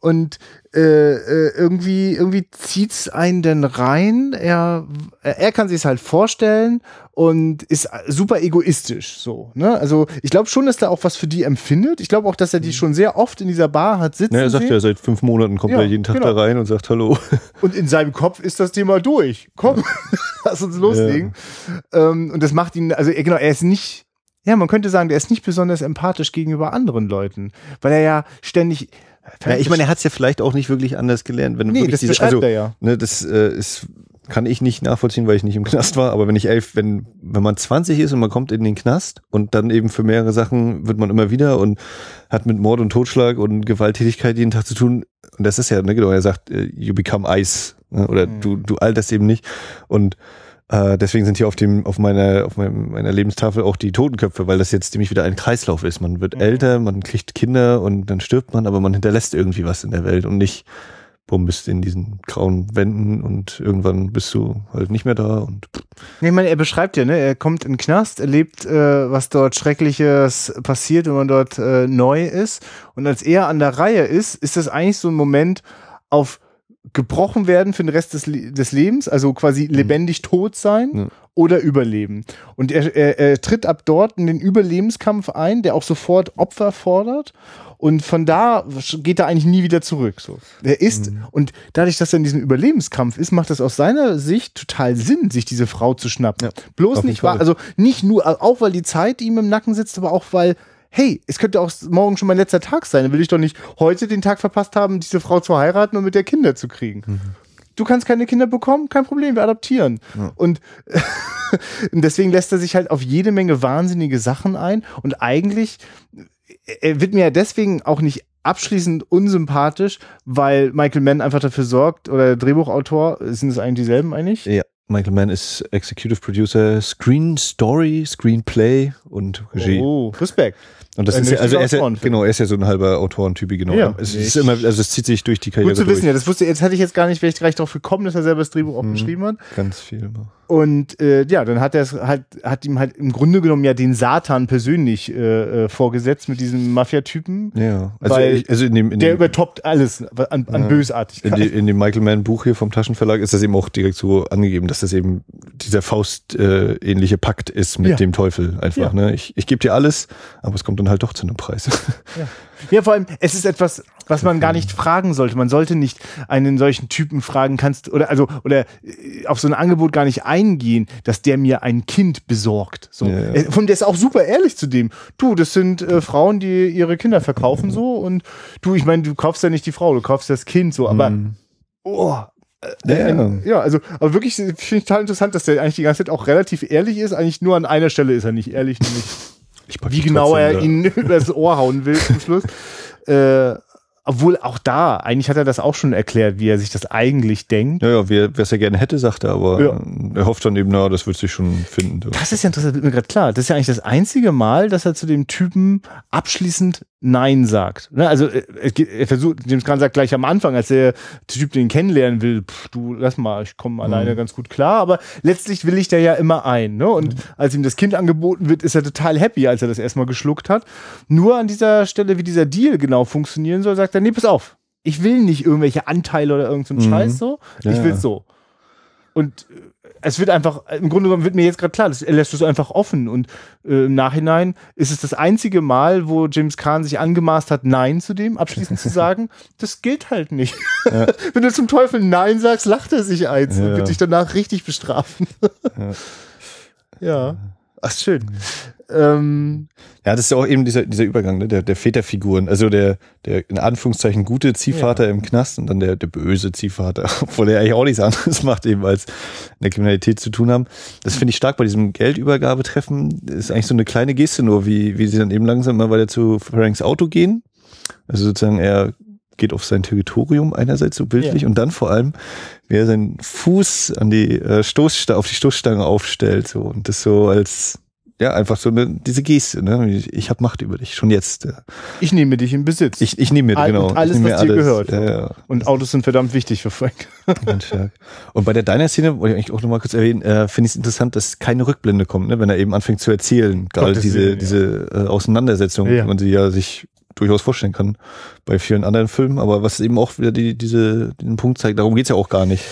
Und äh, äh, irgendwie, irgendwie zieht's einen denn rein. Er, er kann sich's halt vorstellen und ist super egoistisch so. Ne? Also ich glaube schon, dass er auch was für die empfindet. Ich glaube auch, dass er die schon sehr oft in dieser Bar hat sitzen Ja, er sagt sehen. ja, seit fünf Monaten kommt Ja, er jeden Tag genau. da rein und sagt Hallo. Und in seinem Kopf ist das Thema durch. Komm, lass uns loslegen. Ähm, und das macht ihn, also genau, er ist nicht, ja, man könnte sagen, der ist nicht besonders empathisch gegenüber anderen Leuten, weil er ja ständig. Ja, ich meine, er hat es ja vielleicht auch nicht wirklich anders gelernt. Wenn Nee, das diese, also, er ja. Ne, das äh, ist, kann ich nicht nachvollziehen, weil ich nicht im Knast war. Aber wenn ich elf, wenn, wenn man 20 ist und man kommt in den Knast und dann eben für mehrere Sachen wird man immer wieder und hat mit Mord und Totschlag und Gewalttätigkeit jeden Tag zu tun. Und das ist ja, ne, genau, er sagt, äh, you become ice. Ne, oder Mhm. du, du alterst eben nicht. Und äh, deswegen sind hier auf dem, auf meiner, auf meinem, meiner Lebenstafel auch die Totenköpfe, weil das jetzt ziemlich wieder ein Kreislauf ist. Man wird Mhm. älter, man kriegt Kinder und dann stirbt man, aber man hinterlässt irgendwie was in der Welt und nicht, bumm, bist in diesen grauen Wänden und irgendwann bist du halt nicht mehr da und Nee, ich meine, er beschreibt ja, ne, er kommt in den Knast, erlebt, äh, was dort Schreckliches passiert, wenn man dort äh, neu ist. Und als er an der Reihe ist, ist das eigentlich so ein Moment auf gebrochen werden für den Rest des, Le des Lebens, also quasi lebendig tot sein Ja. oder überleben. Und er, er, er tritt ab dort in den Überlebenskampf ein, der auch sofort Opfer fordert. Und von da geht er eigentlich nie wieder zurück. So. Er ist, und dadurch, dass er in diesem Überlebenskampf ist, macht es aus seiner Sicht total Sinn, sich diese Frau zu schnappen. Bloß auf jeden nicht wahr, also nicht nur, auch weil die Zeit ihm im Nacken sitzt, aber auch weil, hey, es könnte auch morgen schon mein letzter Tag sein. Dann will ich doch nicht heute den Tag verpasst haben, diese Frau zu heiraten und mit der Kinder zu kriegen. Du kannst keine Kinder bekommen, kein Problem, wir adoptieren. Und und deswegen lässt er sich halt auf jede Menge wahnsinnige Sachen ein. Und eigentlich, er wird mir ja deswegen auch nicht abschließend unsympathisch, weil Michael Mann einfach dafür sorgt, oder der Drehbuchautor, sind es eigentlich dieselben eigentlich? ja. Michael Mann ist Executive Producer, Screen Story, Screenplay und Regie. Oh, Respekt. Und das Ein ist ja, also er ist ja, genau, er ist ja so ein halber Autorentyp, genau. Ja. es ist immer, also es zieht sich durch die Karriere Gut zu wissen, durch. ja. Das wusste, jetzt hätte ich jetzt gar nicht, wäre ich gleich darauf gekommen, dass er selber das Drehbuch auch Mhm. geschrieben hat. Ganz viel. Und äh, ja, dann hat er es halt, hat ihm halt im Grunde genommen ja den Satan persönlich äh, äh, vorgesetzt mit diesem Mafia-Typen. Ja, also, ich, also in dem, in Der dem, übertoppt alles an, an Ja. in, Bösartigkeit. die, in dem Michael Mann Buch hier vom Taschenverlag ist das eben auch direkt so angegeben, dass das eben dieser Faust-ähnliche äh, ähnliche Pakt ist mit Ja. dem Teufel einfach. Ja. Ne? Ich, ich gebe dir alles, aber es kommt dann halt doch zu einem Preis. Ja, vor allem, es ist etwas, was man gar nicht fragen sollte. Man sollte nicht einen solchen Typen fragen, kannst, oder, also, oder äh, auf so ein Angebot gar nicht eingehen, dass der mir ein Kind besorgt. So. Ja, ja. Äh, Von der ist auch super ehrlich zu dem. Du, das sind äh, Frauen, die ihre Kinder verkaufen, so, und du, ich meine, du kaufst ja nicht die Frau, du kaufst das Kind, so, aber, oh, ja, ein, ja, also, aber wirklich finde ich total interessant, dass der eigentlich die ganze Zeit auch relativ ehrlich ist. Eigentlich nur an einer Stelle ist er nicht ehrlich, nämlich wie genau er da. ihn übers Ohr hauen will zum Schluss. äh, obwohl auch da, eigentlich hat er das auch schon erklärt, wie er sich das eigentlich denkt. Ja, ja, wer es ja gerne hätte, sagt er, aber Ja. er hofft dann eben, na, das wird sich schon finden. Das ist ja interessant, wird mir gerade klar. Das ist ja eigentlich das einzige Mal, dass er zu dem Typen abschließend Nein sagt. Ne? Also äh, er versucht, James Gunn sagt gleich am Anfang, als der Typ den kennenlernen will, pff, du lass mal, ich komme alleine ganz gut klar, aber letztlich will ich der ja immer ein. Ne? Und als ihm das Kind angeboten wird, ist er total happy, als er das erstmal geschluckt hat. Nur an dieser Stelle, wie dieser Deal genau funktionieren soll, sagt er, nee, pass auf, ich will nicht irgendwelche Anteile oder irgendeinen so Scheiß so, Ja, ich will ja. so. Und äh, es wird einfach, im Grunde genommen wird mir jetzt gerade klar, das, er lässt es einfach offen. Und äh, im Nachhinein ist es das einzige Mal, wo James Kahn sich angemaßt hat, Nein zu dem, abschließend zu sagen, das gilt halt nicht. Wenn du zum Teufel Nein sagst, lacht er sich eins und Ja. wird dich danach richtig bestrafen. Ja. Ach, schön. Ähm, ja, das ist auch eben dieser, dieser Übergang, ne? der, der Väterfiguren. Also der, der in Anführungszeichen gute Ziehvater ja. im Knast und dann der, der böse Ziehvater, obwohl er eigentlich auch nichts anderes macht, eben als in der Kriminalität zu tun haben. Das finde ich stark bei diesem Geldübergabetreffen. Das ist eigentlich so eine kleine Geste nur, wie, wie sie dann eben langsam mal weiter zu Franks Auto gehen. Also sozusagen er geht auf sein Territorium einerseits so bildlich ja. und dann vor allem, wie er seinen Fuß an die äh, Stoßstange, auf die Stoßstange aufstellt so und das so als ja, einfach so eine, diese Geste, ne? Ich, habe Macht über dich, schon jetzt. Ja. Ich nehme dich in Besitz. Ich, ich nehme mir, genau. Und alles, was dir gehört. Ja, ja. Und Autos sind verdammt wichtig für Frank. Ganz stark. Und bei der Diner-Szene, wollte ich eigentlich auch nochmal kurz erwähnen, äh, finde ich es interessant, dass keine Rückblende kommt, ne? wenn er eben anfängt zu erzählen. Gerade diese, Willen, diese äh, Auseinandersetzung, ja. man sie ja sich durchaus vorstellen kann bei vielen anderen Filmen, aber was eben auch wieder die, diese, den Punkt zeigt, darum geht's ja auch gar nicht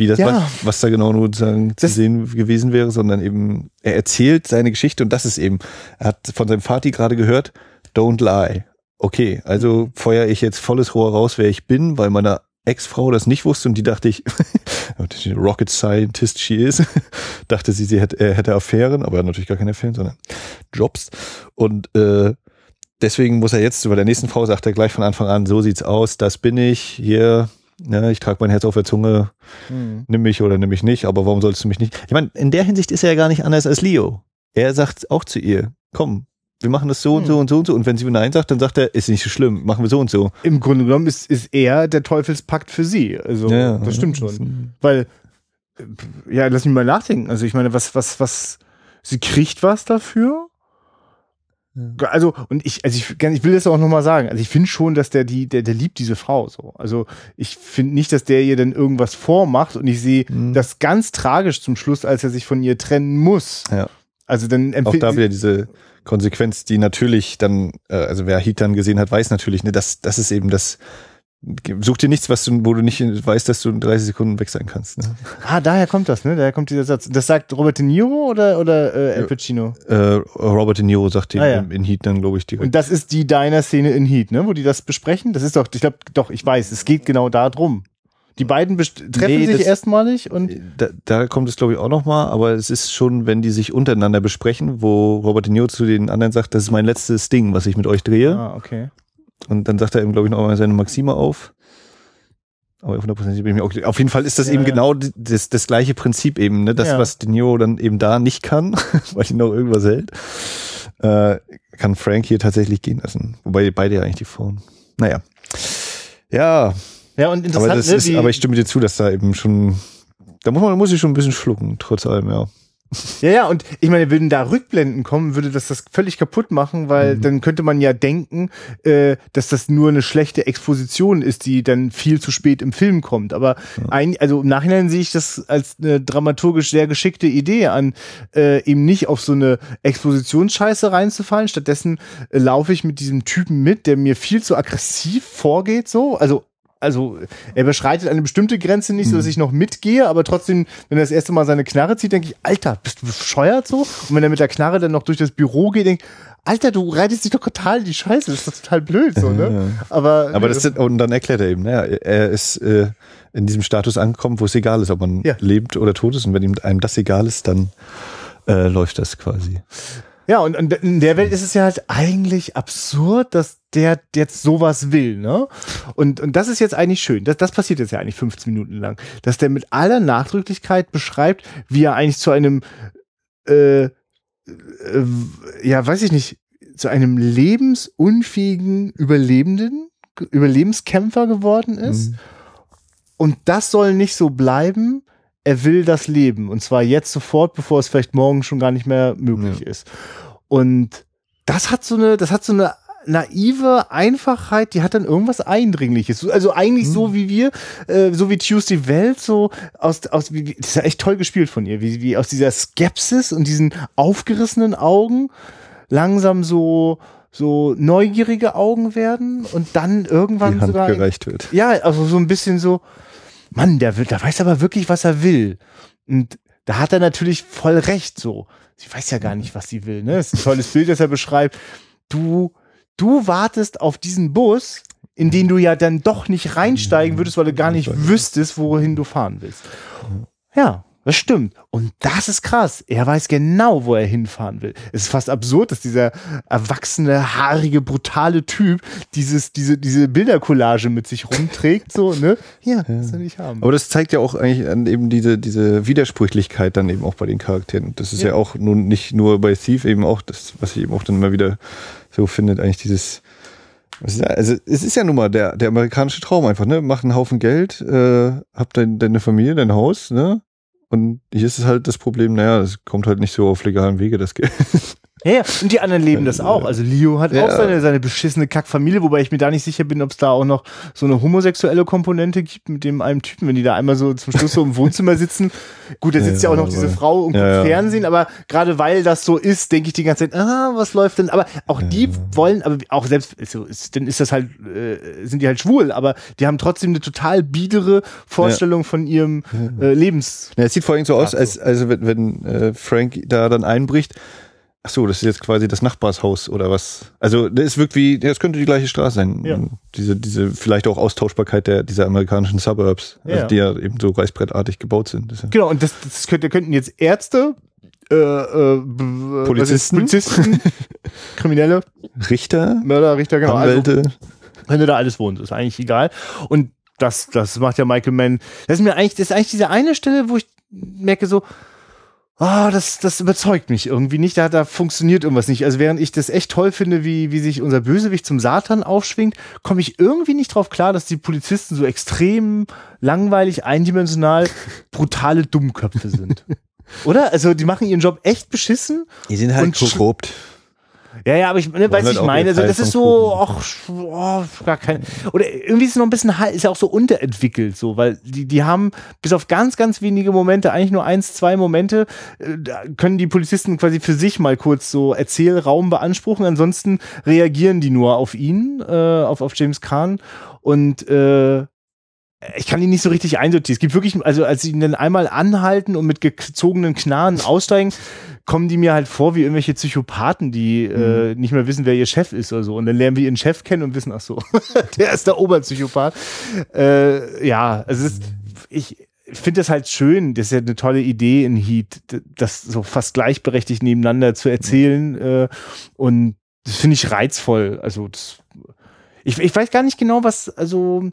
wie das, ja. was, was, da genau nur sozusagen zu sehen gewesen wäre, sondern eben, er erzählt seine Geschichte und das ist eben, er hat von seinem Vati gerade gehört, don't lie. Okay, also feuer ich jetzt volles Rohr raus, wer ich bin, weil meine Ex-Frau das nicht wusste und die dachte ich, Rocket Scientist she is, dachte sie, sie hätte, er hätte Affären, aber er hat natürlich gar keine Affären, sondern Jobs. Und äh, deswegen muss er jetzt, bei der nächsten Frau sagt er gleich von Anfang an, so sieht's aus, das bin ich, hier, ja, ich trage mein Herz auf der Zunge, hm. nimm mich oder nimm mich nicht, aber warum sollst du mich nicht? Ich meine, in der Hinsicht ist er ja gar nicht anders als Leo. Er sagt auch zu ihr, komm, wir machen das so und so hm. und so und so. Und wenn sie Nein sagt, dann sagt er, ist nicht so schlimm, machen wir so und so. Im Grunde genommen ist, ist er der Teufelspakt für sie. Also, ja, das stimmt schon. Weil, äh, ja, lass mich mal nachdenken. Also, ich meine, was, was, was, sie kriegt was dafür? Also, und ich, also ich, ich will das auch nochmal sagen. Also ich finde schon, dass der die, der, der liebt diese Frau so. Also ich finde nicht, dass der ihr dann irgendwas vormacht und ich sehe mhm. das ganz tragisch zum Schluss, als er sich von ihr trennen muss. Ja. Also dann Auch da wieder diese Konsequenz, die natürlich dann, äh, also wer Heat dann gesehen hat, weiß natürlich, ne, dass das ist eben das, Such dir nichts, was du, wo du nicht weißt, dass du in 30 Sekunden weg sein kannst. Ne? Ah, daher kommt das, ne? Daher kommt dieser Satz. Das sagt Robert De Niro oder, oder äh, Al Pacino? Äh, Robert De Niro sagt den ah, ja. in, Heat dann, glaube ich, direkt. Und das ist die deiner Szene in Heat, ne? Wo die das besprechen? Das ist doch, ich glaube, doch, ich weiß, es geht genau darum. Die beiden treffen nee, sich das, erstmalig und. Da, da kommt es, glaube ich, auch nochmal, aber es ist schon, wenn die sich untereinander besprechen, wo Robert De Niro zu den anderen sagt, das ist mein letztes Ding, was ich mit euch drehe. Ah, okay. Und dann sagt er eben, glaube ich, noch einmal seine Maxime auf. Aber 100% bin ich mir auch, auf jeden Fall ist das ja, eben ja. genau das, das gleiche Prinzip eben, ne? Das, ja. was De Niro dann eben da nicht kann, weil ihn noch irgendwas hält, äh, kann Frank hier tatsächlich gehen lassen. Wobei beide ja eigentlich die Frauen. Naja. Ja. Ja, und interessant, aber, das ne, ist, aber ich stimme dir zu, dass da eben schon, da muss man, muss ich schon ein bisschen schlucken, trotz allem, ja. Ja, ja, und ich meine, würden da Rückblenden kommen, würde das das völlig kaputt machen, weil mhm. dann könnte man ja denken, äh, dass das nur eine schlechte Exposition ist, die dann viel zu spät im Film kommt. Aber ja. ein, also im Nachhinein sehe ich das als eine dramaturgisch sehr geschickte Idee an, äh, eben nicht auf so eine Expositionsscheiße reinzufallen. Stattdessen äh, laufe ich mit diesem Typen mit, der mir viel zu aggressiv vorgeht, so. Also also er beschreitet eine bestimmte Grenze nicht, so dass mhm. ich noch mitgehe, aber trotzdem, wenn er das erste Mal seine Knarre zieht, denke ich, Alter, bist du bescheuert so? Und wenn er mit der Knarre dann noch durch das Büro geht, denke ich, Alter, du reitest dich doch total in die Scheiße, das ist doch total blöd so, ne? Aber, aber das, und dann erklärt er eben, ne? er ist äh, in diesem Status angekommen, wo es egal ist, ob man ja. lebt oder tot ist und wenn ihm einem das egal ist, dann äh, läuft das quasi. Ja, und, und in der Welt ist es ja halt eigentlich absurd, dass der jetzt sowas will, ne? Und, und das ist jetzt eigentlich schön. Das, das passiert jetzt ja eigentlich 15 Minuten lang. Dass der mit aller Nachdrücklichkeit beschreibt, wie er eigentlich zu einem, äh, äh, ja, weiß ich nicht, zu einem lebensunfähigen Überlebenden, Überlebenskämpfer geworden ist. Mhm. Und das soll nicht so bleiben, er will das Leben. Und zwar jetzt sofort, bevor es vielleicht morgen schon gar nicht mehr möglich ja. ist. Und das hat so eine, das hat so eine naive Einfachheit, die hat dann irgendwas Eindringliches. Also eigentlich mhm. so wie wir, äh, so wie Tuesday Welt, so aus, aus wie, das ist ja echt toll gespielt von ihr, wie, wie aus dieser Skepsis und diesen aufgerissenen Augen langsam so so neugierige Augen werden und dann irgendwann die Hand sogar gereicht wird. Ja, also so ein bisschen so, Mann, der, will, der weiß aber wirklich, was er will. Und da hat er natürlich voll recht so. Sie weiß ja gar nicht, was sie will. Ne? Das ist ein tolles Bild, das er beschreibt. Du, du wartest auf diesen Bus, in den du ja dann doch nicht reinsteigen würdest, weil du gar nicht wüsstest, wohin du fahren willst. Ja, Das stimmt. Und das ist krass. Er weiß genau, wo er hinfahren will. Es ist fast absurd, dass dieser erwachsene, haarige, brutale Typ dieses, diese, diese Bildercollage mit sich rumträgt, so, ne? Ja, das will ich haben. Aber das zeigt ja auch eigentlich eben diese, diese Widersprüchlichkeit dann eben auch bei den Charakteren. Das ist ja, ja auch nun nicht nur bei Thief eben auch das, was ich eben auch dann immer wieder so findet, eigentlich dieses, also es ist ja nun mal der, der amerikanische Traum einfach, ne? Mach einen Haufen Geld, äh, hab dein, deine Familie, dein Haus, ne? Und hier ist es halt das Problem, naja, es kommt halt nicht so auf legalen Wege, das Geld. Ja, und die anderen leben das auch. Also Leo hat ja. auch seine, seine beschissene Kackfamilie, wobei ich mir da nicht sicher bin, ob es da auch noch so eine homosexuelle Komponente gibt mit dem einen Typen, wenn die da einmal so zum Schluss so im Wohnzimmer sitzen. Gut, da sitzt ja, ja auch noch diese Frau und ja, Fernsehen, aber gerade weil das so ist, denke ich die ganze Zeit, ah, was läuft denn? Aber auch die wollen, aber auch selbst, so ist, dann ist das halt, äh, sind die halt schwul, aber die haben trotzdem eine total biedere Vorstellung von ihrem äh, Lebens. Ja, es sieht vor allem so aus, als, also wenn, wenn äh, Frank da dann einbricht, Ach so, das ist jetzt quasi das Nachbarshaus oder was? Also es wirkt wie, das könnte die gleiche Straße sein. Ja. Diese, diese vielleicht auch Austauschbarkeit der dieser amerikanischen Suburbs, also ja. die ja eben so reißbrettartig gebaut sind. Ja genau, und das, das könnte, könnten jetzt Ärzte, äh, äh, Polizisten, Polizisten Kriminelle, Richter, Mörder, Richter, genau. Also Anwälte. Also, wenn du da alles wohnst, ist eigentlich egal. Und das, das macht ja Michael Mann. Das ist mir eigentlich, das ist eigentlich diese eine Stelle, wo ich merke so, oh, das, das überzeugt mich irgendwie nicht. Da, da funktioniert irgendwas nicht. Also während ich das echt toll finde, wie, wie sich unser Bösewicht zum Satan aufschwingt, komme ich irgendwie nicht drauf klar, dass die Polizisten so extrem langweilig, eindimensional, brutale Dummköpfe sind. Oder? Also die machen ihren Job echt beschissen. Die sind halt korrupt. Ja, ja, aber ich, ne, weiß ich meine, also das ist so, ach, oh, gar kein, oder irgendwie ist es noch ein bisschen, ist ja auch so unterentwickelt, so, weil die, die haben bis auf ganz, ganz wenige Momente, eigentlich nur eins, zwei Momente, äh, können die Polizisten quasi für sich mal kurz so Erzählraum beanspruchen, ansonsten reagieren die nur auf ihn, äh, auf, auf James Kahn und, äh, ich kann ihn nicht so richtig einsortieren. Es gibt wirklich, also als sie ihn dann einmal anhalten und mit gezogenen Knarren aussteigen, kommen die mir halt vor wie irgendwelche Psychopathen, die äh, mhm. äh, nicht mehr wissen, wer ihr Chef ist oder so. Und dann lernen wir ihren Chef kennen und wissen, ach so, der ist der Oberpsychopath. Äh, ja, also ist, ich, finde das halt schön, das ist ja eine tolle Idee in Heat, das so fast gleichberechtigt nebeneinander zu erzählen. Äh, und das finde ich reizvoll. Also das, ich, ich weiß gar nicht genau, was, also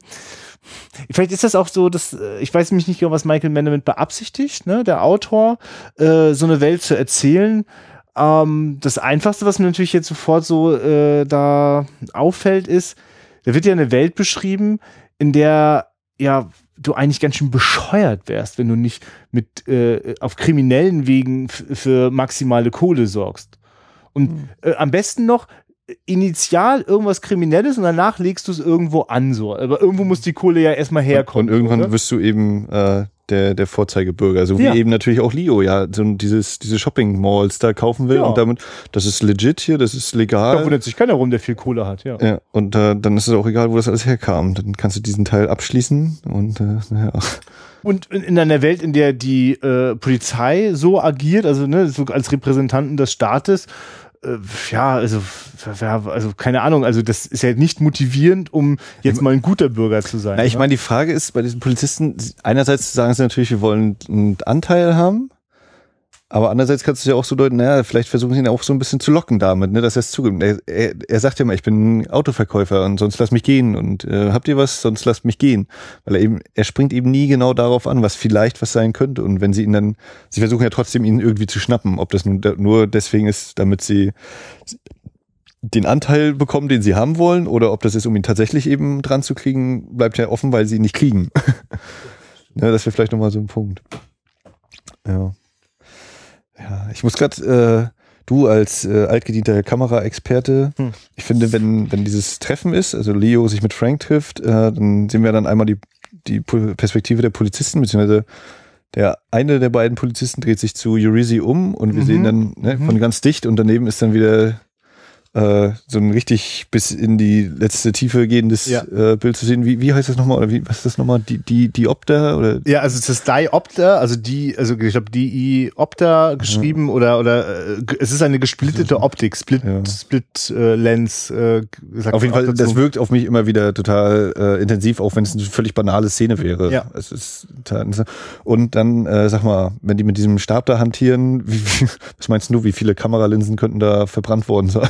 Vielleicht ist das auch so, dass äh, ich weiß mich nicht genau, was Michael damit beabsichtigt, ne, der Autor, äh, so eine Welt zu erzählen. Ähm, das Einfachste, was mir natürlich jetzt sofort so äh, da auffällt, ist, da wird ja eine Welt beschrieben, in der ja du eigentlich ganz schön bescheuert wärst, wenn du nicht mit äh, auf kriminellen Wegen für maximale Kohle sorgst. Und hm. äh, am besten noch, initial irgendwas Kriminelles und danach legst du es irgendwo an, so. Aber irgendwo muss die Kohle ja erstmal herkommen. Und irgendwann oder? wirst du eben äh, der, der Vorzeigebürger, so wie ja. eben natürlich auch Leo, ja, so dieses, diese Shopping-Malls da kaufen will ja. und damit, das ist legit hier, das ist legal. Da wundert sich keiner rum, der viel Kohle hat, ja. Ja, und äh, dann ist es auch egal, wo das alles herkam. Dann kannst du diesen Teil abschließen und äh, naja. Und in einer Welt, in der die äh, Polizei so agiert, also ne, so als Repräsentanten des Staates, ja, also, also keine Ahnung, also das ist ja nicht motivierend, um jetzt mal ein guter Bürger zu sein. Na, ich meine, die Frage ist bei diesen Polizisten, einerseits sagen sie natürlich, wir wollen einen Anteil haben, aber andererseits kannst du ja auch so deuten, naja, vielleicht versuchen sie ihn auch so ein bisschen zu locken damit, ne, dass er es zugibt. Er, er, sagt ja mal, ich bin Autoverkäufer und sonst lass mich gehen und äh, habt ihr was, sonst lasst mich gehen. Weil er eben, er springt eben nie genau darauf an, was vielleicht was sein könnte. Und wenn sie ihn dann, sie versuchen ja trotzdem ihn irgendwie zu schnappen, ob das nun nur deswegen ist, damit sie den Anteil bekommen, den sie haben wollen, oder ob das ist, um ihn tatsächlich eben dran zu kriegen, bleibt ja offen, weil sie ihn nicht kriegen. ja, das wäre vielleicht nochmal so ein Punkt. Ja. Ja, ich muss gerade, äh, du als äh, altgedienter Kameraexperte, hm. ich finde, wenn, wenn dieses Treffen ist, also Leo sich mit Frank trifft, äh, dann sehen wir dann einmal die, die Perspektive der Polizisten, beziehungsweise der eine der beiden Polizisten dreht sich zu Eurisi um und wir mhm. sehen dann ne, mhm. von ganz dicht und daneben ist dann wieder äh, so ein richtig bis in die letzte Tiefe gehendes Ja. äh, Bild zu sehen. Wie, wie heißt das nochmal? Oder wie, was ist das nochmal? Die, die, die Opta? Oder Ja, also es ist Diopter, also die, also ich glaube Diopter geschrieben oder oder äh, es ist eine gesplittete Optik, Split Ja. Split äh, Lens. Äh, auf jeden Fall, dazu. das wirkt auf mich immer wieder total äh, intensiv, auch wenn es eine völlig banale Szene wäre. Ja. Es ist und dann, äh, sag mal, wenn die mit diesem Stab da hantieren, wie, wie, was meinst du, wie viele Kameralinsen könnten da verbrannt worden sein?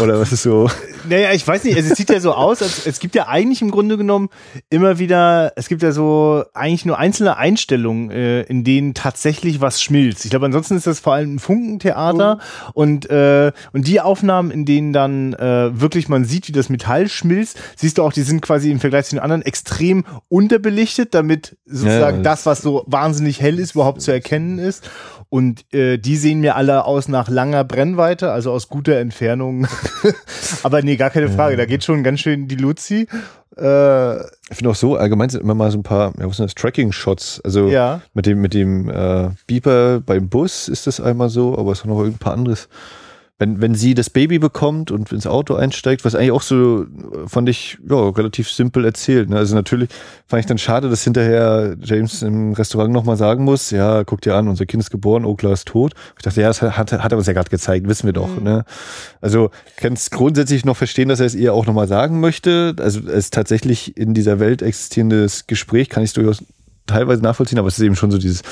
Oder was ist so? Naja, ich weiß nicht, also es sieht ja so aus, als es gibt ja eigentlich im Grunde genommen immer wieder, es gibt ja so eigentlich nur einzelne Einstellungen, äh, in denen tatsächlich was schmilzt. Ich glaube, ansonsten ist das vor allem ein Funkentheater und, äh, und die Aufnahmen, in denen dann äh, wirklich man sieht, wie das Metall schmilzt, siehst du auch, die sind quasi im Vergleich zu den anderen extrem unterbelichtet, damit sozusagen Ja, das, was so wahnsinnig hell ist, überhaupt zu erkennen ist. Und äh, die sehen mir alle aus nach langer Brennweite, also aus guter Entfernung. Aber nee, gar keine Frage. Da geht schon ganz schön die Luzi. Äh, Ich finde auch so, allgemein sind immer mal so ein paar, ja, was sind das, Tracking-Shots. Also Ja. mit dem, mit dem äh, Beeper beim Bus ist das einmal so, aber es ist noch irgendein paar anderes. Wenn, wenn sie das Baby bekommt und ins Auto einsteigt, was eigentlich auch so, äh, fand ich, ja, relativ simpel erzählt. Ne? Also natürlich fand ich dann schade, dass hinterher James im Restaurant nochmal sagen muss, ja, guck dir an, unser Kind ist geboren, Okla ist tot. Ich dachte, ja, das hat, hat er uns ja gerade gezeigt, wissen wir doch. Ne? Also kann es grundsätzlich noch verstehen, dass er es ihr auch nochmal sagen möchte. Also es tatsächlich in dieser Welt existierendes Gespräch, kann ich durchaus teilweise nachvollziehen, aber es ist eben schon so dieses,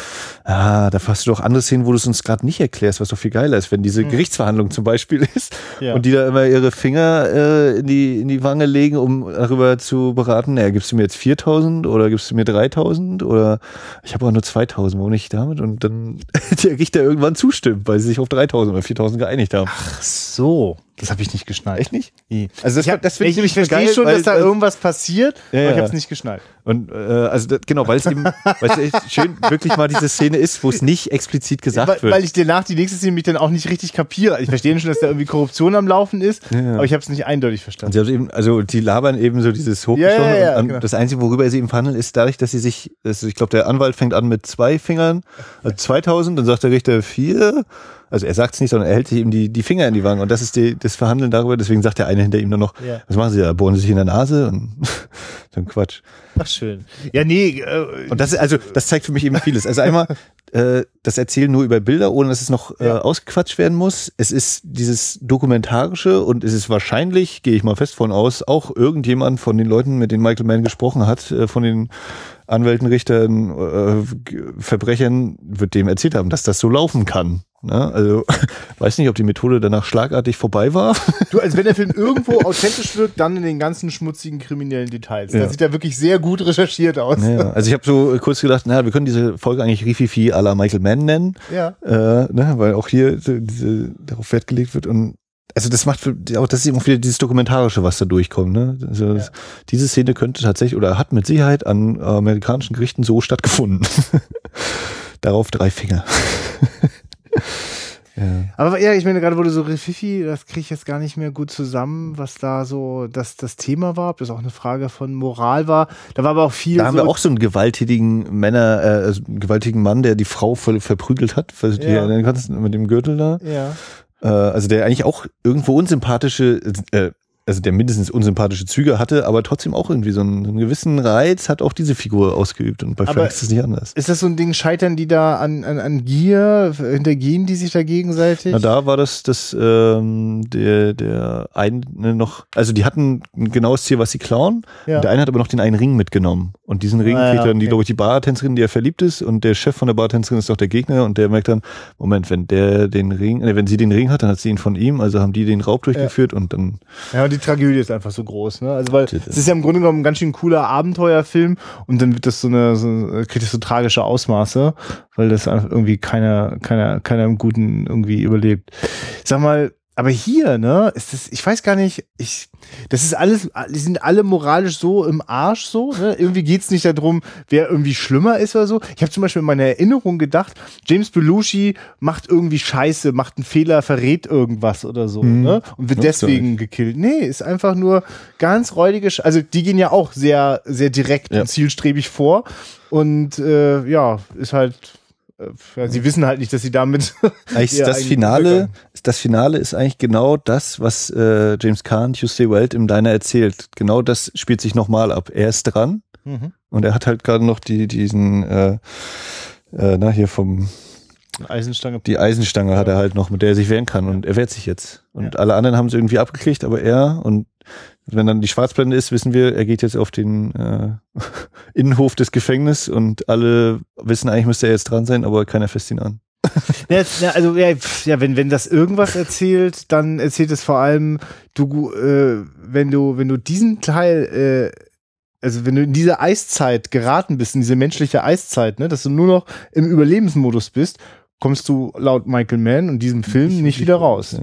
ah, da hast du doch andere Szenen, wo du es uns gerade nicht erklärst, was doch viel geiler ist, wenn diese Gerichtsverhandlung zum Beispiel ist Ja. und die da immer ihre Finger äh, in, die, in die Wange legen, um darüber zu beraten, naja, gibst du mir jetzt 4000 oder gibst du mir 3000 oder ich habe auch nur 2000, warum nicht damit? Und dann der Richter irgendwann zustimmt, weil sie sich auf 3000 oder 4000 geeinigt haben. so, das habe ich nicht geschnallt. Echt nicht? Nee. Also das, Ich, das finde ich, ich, ich verstehe geil, schon, weil- dass da weil- irgendwas passiert, Ja, aber ich habe es nicht geschnallt. Und äh, also das, genau, weil es eben, weil es echt schön wirklich mal diese Szene ist, wo es nicht explizit gesagt Weil, wird. weil ich danach die nächste Szene mich dann auch nicht richtig kapiere. Ich verstehe schon, dass da irgendwie Korruption am Laufen ist, Ja. aber ich habe es nicht eindeutig Und verstanden. sie haben eben, also die labern eben so dieses Hochgeschwungene. Ja, ja, und genau. Das Einzige, worüber sie eben verhandeln, ist dadurch, dass sie sich, also ich glaube, der Anwalt fängt an mit zwei Fingern, also 2000, dann sagt der Richter vier. Also er sagt es nicht, sondern er hält sich eben die, die Finger in die Wangen. Und das ist die, das Verhandeln darüber. Deswegen sagt der eine hinter ihm dann noch, Ja. was machen Sie da? Bohren Sie sich in der Nase? Und so ein Quatsch. Ach, schön. Ja, nee, äh, Und das also, das zeigt für mich eben vieles. Also einmal, äh, das Erzählen nur über Bilder, ohne dass es noch äh, ausgequatscht werden muss. Es ist dieses Dokumentarische und es ist wahrscheinlich, gehe ich mal fest von aus, auch irgendjemand von den Leuten, mit denen Michael Mann gesprochen hat, äh, von den Anwälten, Richtern, äh, Verbrechern, wird dem erzählt haben, dass das so laufen kann. Ne? Also, weiß nicht, ob die Methode danach schlagartig vorbei war. Du, als wenn der Film irgendwo authentisch wirkt, dann in den ganzen schmutzigen kriminellen Details. Ja. sieht er wirklich sehr gut recherchiert aus. Ja, also ich habe so kurz gedacht, na, wir können diese Folge eigentlich Rififi à la Michael Mann nennen. Ja. äh, ne, weil auch hier diese, darauf Wert gelegt wird und also das macht auch das ist eben auch wieder dieses Dokumentarische, was da durchkommt. Ne? Also das, diese Szene könnte tatsächlich oder hat mit Sicherheit an amerikanischen Gerichten so stattgefunden. Darauf drei Finger. Ja. Aber ja, ich meine, gerade wurde so Refifi, das kriege ich jetzt gar nicht mehr gut zusammen, was da so das, das Thema war, ob das auch eine Frage von Moral war. Da war aber auch viel. Da haben so, wir auch so einen gewalttätigen Männer, äh, also einen gewaltigen Mann, der die Frau voll verprügelt hat, weil du Ja. erinnern kannst, mit dem Gürtel da. Ja. Äh, also der eigentlich auch irgendwo unsympathische, äh, also der mindestens unsympathische Züge hatte, aber trotzdem auch irgendwie so einen, einen gewissen Reiz hat auch diese Figur ausgeübt und bei Aber- Frank ist es nicht anders. Ist das so ein Ding, scheitern die da an, an, an Gier, hintergehen die sich da gegenseitig? Na, da war das, das ähm, der, der eine noch, also die hatten ein genaues Ziel, was sie klauen. Ja. Der eine hat aber noch den einen Ring mitgenommen. Und diesen Ring Ah, ja, kriegt dann die, okay. glaube ich, die Bartänzerin, die er verliebt ist. Und der Chef von der Bartänzerin ist doch der Gegner. Und der merkt dann, Moment, wenn der den Ring, äh, wenn sie den Ring hat, dann hat sie ihn von ihm. Also haben die den Raub durchgeführt und dann Ja, und die Tragödie ist einfach so groß, ne? Also weil es ist ja im Grunde genommen ein ganz schön cooler Abenteuerfilm und dann wird das so eine, so, kriegt das so tragische Ausmaße, weil das einfach irgendwie keiner, keiner, keiner im Guten irgendwie überlebt. Sag mal, aber hier, ne, ist das, ich weiß gar nicht, ich, das ist alles, die sind alle moralisch so im Arsch so, ne? Irgendwie geht's nicht darum, wer irgendwie schlimmer ist oder so. Ich habe zum Beispiel in meiner Erinnerung gedacht, James Belushi macht irgendwie Scheiße, macht einen Fehler, verrät irgendwas oder so, Mhm. ne? Und wird deswegen gekillt. Nee, ist einfach nur ganz räudige, Sch also die gehen ja auch sehr, sehr direkt Ja. und zielstrebig vor. Und äh, ja, ist halt äh, sie wissen halt nicht, dass sie damit. Das Finale, das Finale ist eigentlich genau das, was äh, James Kahn, Tuesday Welt im Diner erzählt. Genau das spielt sich nochmal ab. Er ist dran mhm. und er hat halt gerade noch die, diesen, äh, äh, na, hier vom Eisenstange. Die Eisenstange ja. hat er halt noch, mit der er sich wehren kann und er wehrt sich jetzt. Und ja. alle anderen haben es irgendwie abgekriegt, aber er und wenn dann die Schwarzblende ist, wissen wir, er geht jetzt auf den äh, Innenhof des Gefängnisses und alle wissen, eigentlich müsste er jetzt dran sein, aber keiner fässt ihn an. ja, also ja, ja, wenn wenn das irgendwas erzählt, dann erzählt es vor allem du, äh, wenn du wenn du diesen Teil, äh, also wenn du in diese Eiszeit geraten bist, in diese menschliche Eiszeit, ne, dass du nur noch im Überlebensmodus bist, kommst du laut Michael Mann und diesem Film nicht, wieder raus. Ja.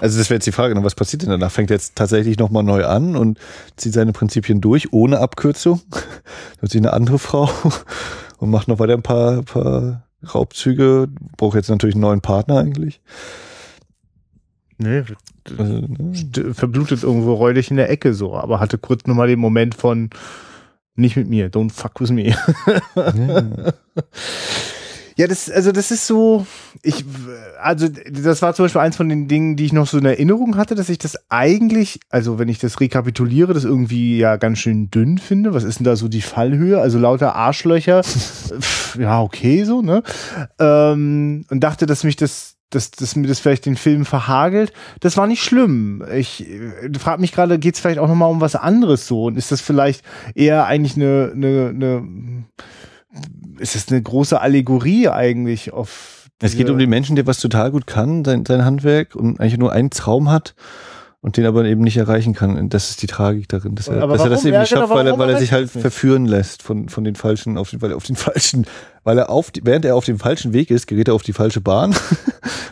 Also das wäre jetzt die Frage, was passiert denn danach? Fängt er jetzt tatsächlich nochmal neu an und zieht seine Prinzipien durch, ohne Abkürzung? Dann sich eine andere Frau und macht noch weiter ein paar, paar Raubzüge. Braucht jetzt natürlich einen neuen Partner eigentlich. Nee, also, ne? verblutet irgendwo räudig in der Ecke so, aber hatte kurz nochmal den Moment von nicht mit mir, don't fuck with me. Ja. Ja, das, also das ist so, ich, also das war zum Beispiel eins von den Dingen, die ich noch so in Erinnerung hatte, dass ich das eigentlich, also wenn ich das rekapituliere, das irgendwie ja ganz schön dünn finde. Was ist denn da so die Fallhöhe? Also lauter Arschlöcher, ja, okay, so, ne? Ähm, und dachte, dass mich das, dass, dass mir das vielleicht den Film verhagelt. Das war nicht schlimm. Ich äh, frage mich gerade, geht es vielleicht auch nochmal um was anderes so? Und ist das vielleicht eher eigentlich eine, eine, eine ist es eine große Allegorie eigentlich auf. Es geht um den Menschen, der was total gut kann, sein, sein Handwerk und eigentlich nur einen Traum hat und den aber eben nicht erreichen kann. Und das ist die Tragik darin, dass er, dass er das eben nicht schafft, weil er, weil er sich halt verführen lässt von, von den falschen, auf den, weil er auf den falschen, weil er auf, während er auf dem falschen Weg ist, gerät er auf die falsche Bahn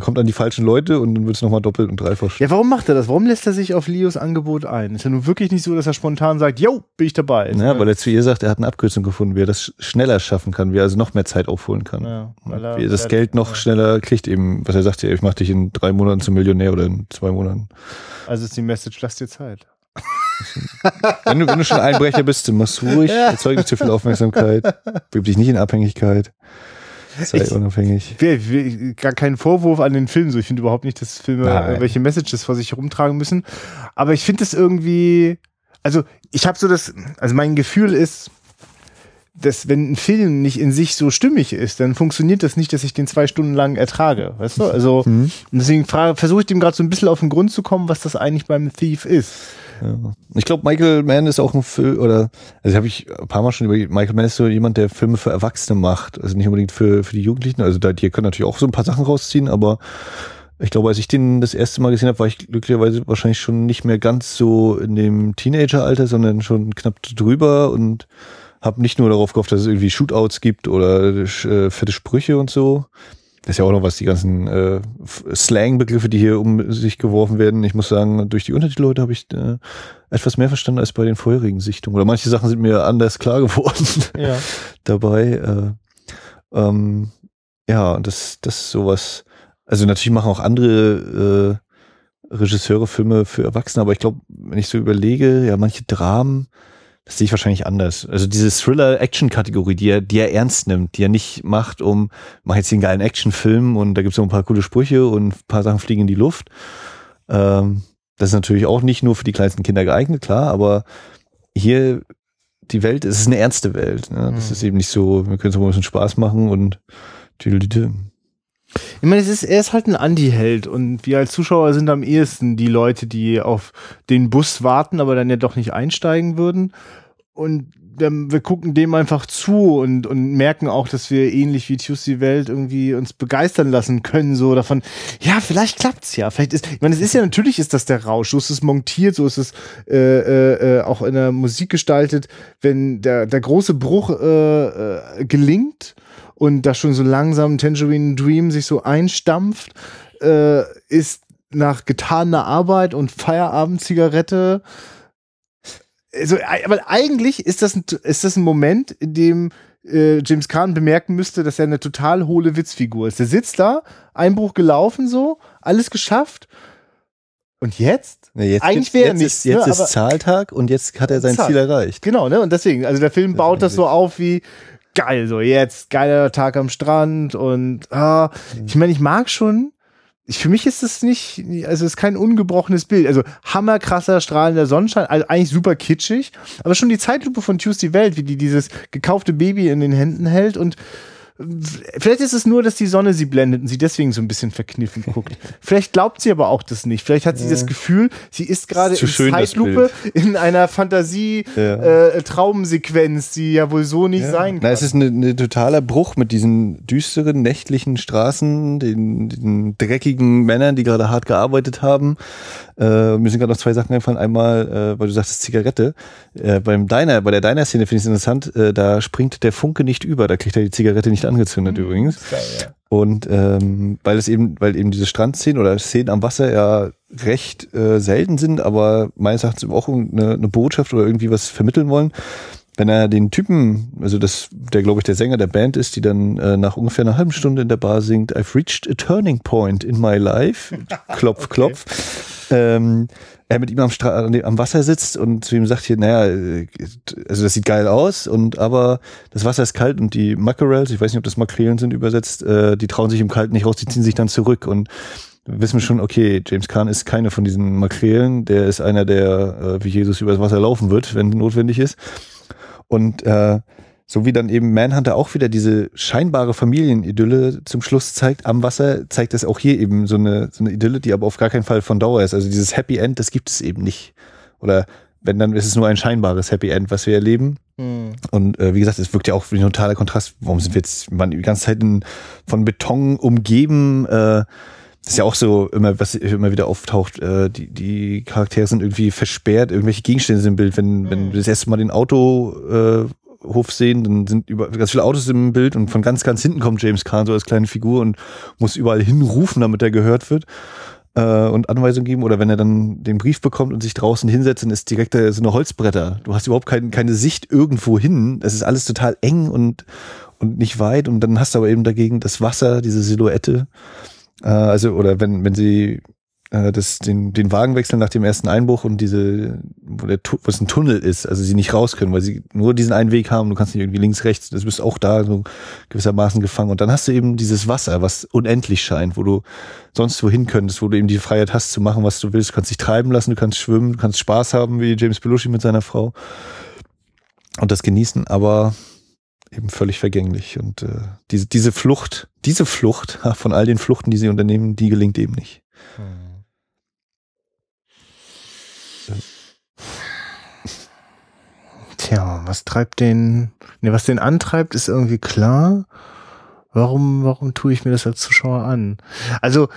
kommt an die falschen Leute und dann wird es nochmal doppelt und dreifach. Ja, warum macht er das? Warum lässt er sich auf Leos Angebot ein? Ist ja nun wirklich nicht so, dass er spontan sagt, yo, bin ich dabei. Ja, weil er zu ihr sagt, er hat eine Abkürzung gefunden, wie er das schneller schaffen kann, wie er also noch mehr Zeit aufholen kann. Ja, weil er, wie er das er Geld noch schneller kriegt eben, was er sagt, ich mach dich in drei Monaten zum Millionär oder in zwei Monaten. Also ist die Message, lass dir Zeit. wenn, du, wenn du schon Einbrecher bist, dann machst ruhig, erzeug nicht zu viel Aufmerksamkeit, gib dich nicht in Abhängigkeit. Sei ich, unabhängig. Ich will, gar keinen Vorwurf an den Film. So, ich finde überhaupt nicht, dass Filme Nein. welche Messages vor sich herumtragen müssen. Aber ich finde es irgendwie, also ich habe so das, also mein Gefühl ist, dass wenn ein Film nicht in sich so stimmig ist, dann funktioniert das nicht, dass ich den zwei Stunden lang ertrage. Weißt du? Also mhm. deswegen versuche ich dem gerade so ein bisschen auf den Grund zu kommen, was das eigentlich beim Thief ist. Ja. Ich glaube, Michael Mann ist auch ein Film, oder, also habe ich ein paar Mal schon über, Michael Mann ist so jemand, der Filme für Erwachsene macht, also nicht unbedingt für, für die Jugendlichen. Also da, die können natürlich auch so ein paar Sachen rausziehen, aber ich glaube, als ich den das erste Mal gesehen habe, war ich glücklicherweise wahrscheinlich schon nicht mehr ganz so in dem Teenageralter, sondern schon knapp drüber und habe nicht nur darauf gehofft, dass es irgendwie Shootouts gibt oder äh, fette Sprüche und so, das ist ja auch noch was, die ganzen äh, Slang-Begriffe, die hier um sich geworfen werden. Ich muss sagen, durch die Untertitel habe ich äh, etwas mehr verstanden als bei den vorherigen Sichtungen. Oder manche Sachen sind mir anders klar geworden ja. dabei. Äh, ähm, ja, das, das ist sowas. Also natürlich machen auch andere äh, Regisseure Filme für Erwachsene, aber ich glaube, wenn ich so überlege, ja, manche Dramen, das sehe ich wahrscheinlich anders. Also diese Thriller-Action-Kategorie, die er, die er ernst nimmt, die er nicht macht, um, mach jetzt hier einen geilen Action-Film und da gibt's noch ein paar coole Sprüche und ein paar Sachen fliegen in die Luft. Ähm, das ist natürlich auch nicht nur für die kleinsten Kinder geeignet, klar, aber hier die Welt, es ist eine ernste Welt. Ne? Das mhm. ist eben nicht so, wir können es mal ein bisschen Spaß machen und tüdelüte. Ich meine, es ist, er ist halt ein Anti-Held und wir als Zuschauer sind am ehesten die Leute, die auf den Bus warten, aber dann ja doch nicht einsteigen würden. Und wir gucken dem einfach zu und, und merken auch, dass wir ähnlich wie Tuesday Welt irgendwie uns begeistern lassen können, so davon, ja, vielleicht klappt's ja. Vielleicht ist, ich meine, es ist ja natürlich ist das der Rausch, so ist es montiert, so ist es äh, äh, äh auch in der Musik gestaltet, wenn der, der große Bruch äh, äh, gelingt und da schon so langsam Tangerine Dream sich so einstampft, äh, ist nach getaner Arbeit und Feierabendzigarette. Also, aber eigentlich ist das ein, ist das ein Moment, in dem äh, James Kahn bemerken müsste, dass er eine total hohle Witzfigur ist. Der sitzt da, Einbruch gelaufen so, alles geschafft. Und jetzt? Ja, jetzt Eigentlich wäre nichts. Ist, jetzt ne, ist Zahltag und jetzt hat er sein Zahl. Ziel erreicht. Genau, ne? Und deswegen, also der Film baut das so auf wie, geil, so jetzt geiler Tag am Strand und ah, ich meine, ich mag schon ich, für mich ist es nicht, also es ist kein ungebrochenes Bild. Also hammerkrasser, strahlender Sonnenschein, also eigentlich super kitschig, aber schon die Zeitlupe von Tuesday Welt, wie die dieses gekaufte Baby in den Händen hält und Vielleicht ist es nur, dass die Sonne sie blendet und sie deswegen so ein bisschen verkniffen guckt. Vielleicht glaubt sie aber auch das nicht. Vielleicht hat sie ja. das Gefühl, sie ist gerade in schön, Zeitlupe in einer Fantasie-Traumsequenz, ja. äh, die ja wohl so nicht ja. sein kann. Na, es ist ein ne totaler Bruch mit diesen düsteren, nächtlichen Straßen, den, den dreckigen Männern, die gerade hart gearbeitet haben. Äh, mir sind gerade noch zwei Sachen einfallen. Einmal, äh, weil du sagst, Zigarette. Äh, beim Diner, bei der Diner-Szene finde ich es interessant, äh, da springt der Funke nicht über, da kriegt er die Zigarette nicht angezündet mhm. übrigens. Geil, ja. Und ähm, weil es eben, weil eben diese Strandszenen oder Szenen am Wasser ja recht äh, selten sind, aber meines Erachtens auch eine, eine Botschaft oder irgendwie was vermitteln wollen, wenn er den Typen, also das, der glaube ich der Sänger der Band ist, die dann äh, nach ungefähr einer halben Stunde in der Bar singt, I've reached a turning point in my life, klopf, okay. klopf, ähm, er mit ihm am, Stra am Wasser sitzt und zu ihm sagt hier, naja, äh, also das sieht geil aus und aber das Wasser ist kalt und die Mackerels, ich weiß nicht, ob das Makrelen sind übersetzt, äh, die trauen sich im Kalten nicht raus, die ziehen sich dann zurück und wissen wir schon, okay, James Kahn ist keine von diesen Makrelen, der ist einer, der äh, wie Jesus übers Wasser laufen wird, wenn notwendig ist. Und äh, so wie dann eben Manhunter auch wieder diese scheinbare Familienidylle zum Schluss zeigt am Wasser, zeigt es auch hier eben so eine, so eine Idylle, die aber auf gar keinen Fall von Dauer ist. Also dieses Happy End, das gibt es eben nicht. Oder wenn, dann ist es nur ein scheinbares Happy End, was wir erleben. Mhm. Und äh, wie gesagt, es wirkt ja auch wie ein totaler Kontrast. Warum sind wir jetzt man, die ganze Zeit in, von Beton umgeben? Äh, das ist ja auch so immer, was immer wieder auftaucht, äh, die, die Charaktere sind irgendwie versperrt, irgendwelche Gegenstände sind im Bild. Wenn, mhm. wenn wir das erste Mal den Autohof äh, sehen, dann sind über ganz viele Autos im Bild und von ganz, ganz hinten kommt James Kahn so als kleine Figur und muss überall hinrufen, damit er gehört wird äh, und Anweisungen geben. Oder wenn er dann den Brief bekommt und sich draußen hinsetzt, dann ist direkt so eine Holzbretter. Du hast überhaupt kein, keine Sicht irgendwo hin. Es ist alles total eng und, und nicht weit. Und dann hast du aber eben dagegen das Wasser, diese Silhouette. Äh, also, oder wenn, wenn sie äh, das, den, den Wagen wechseln nach dem ersten Einbruch und diese, wo, der, wo es ein Tunnel ist, also sie nicht raus können, weil sie nur diesen einen Weg haben, du kannst nicht irgendwie links, rechts, das bist auch da so gewissermaßen gefangen. Und dann hast du eben dieses Wasser, was unendlich scheint, wo du sonst wohin könntest, wo du eben die Freiheit hast zu machen, was du willst. Du kannst dich treiben lassen, du kannst schwimmen, du kannst Spaß haben, wie James Belushi mit seiner Frau und das genießen, aber eben völlig vergänglich. Und äh, diese, diese Flucht, diese Flucht von all den Fluchten, die sie unternehmen, die gelingt eben nicht. Hm. Tja, was treibt den, ne, was den antreibt, ist irgendwie klar. Warum, warum tue ich mir das als Zuschauer an? Also,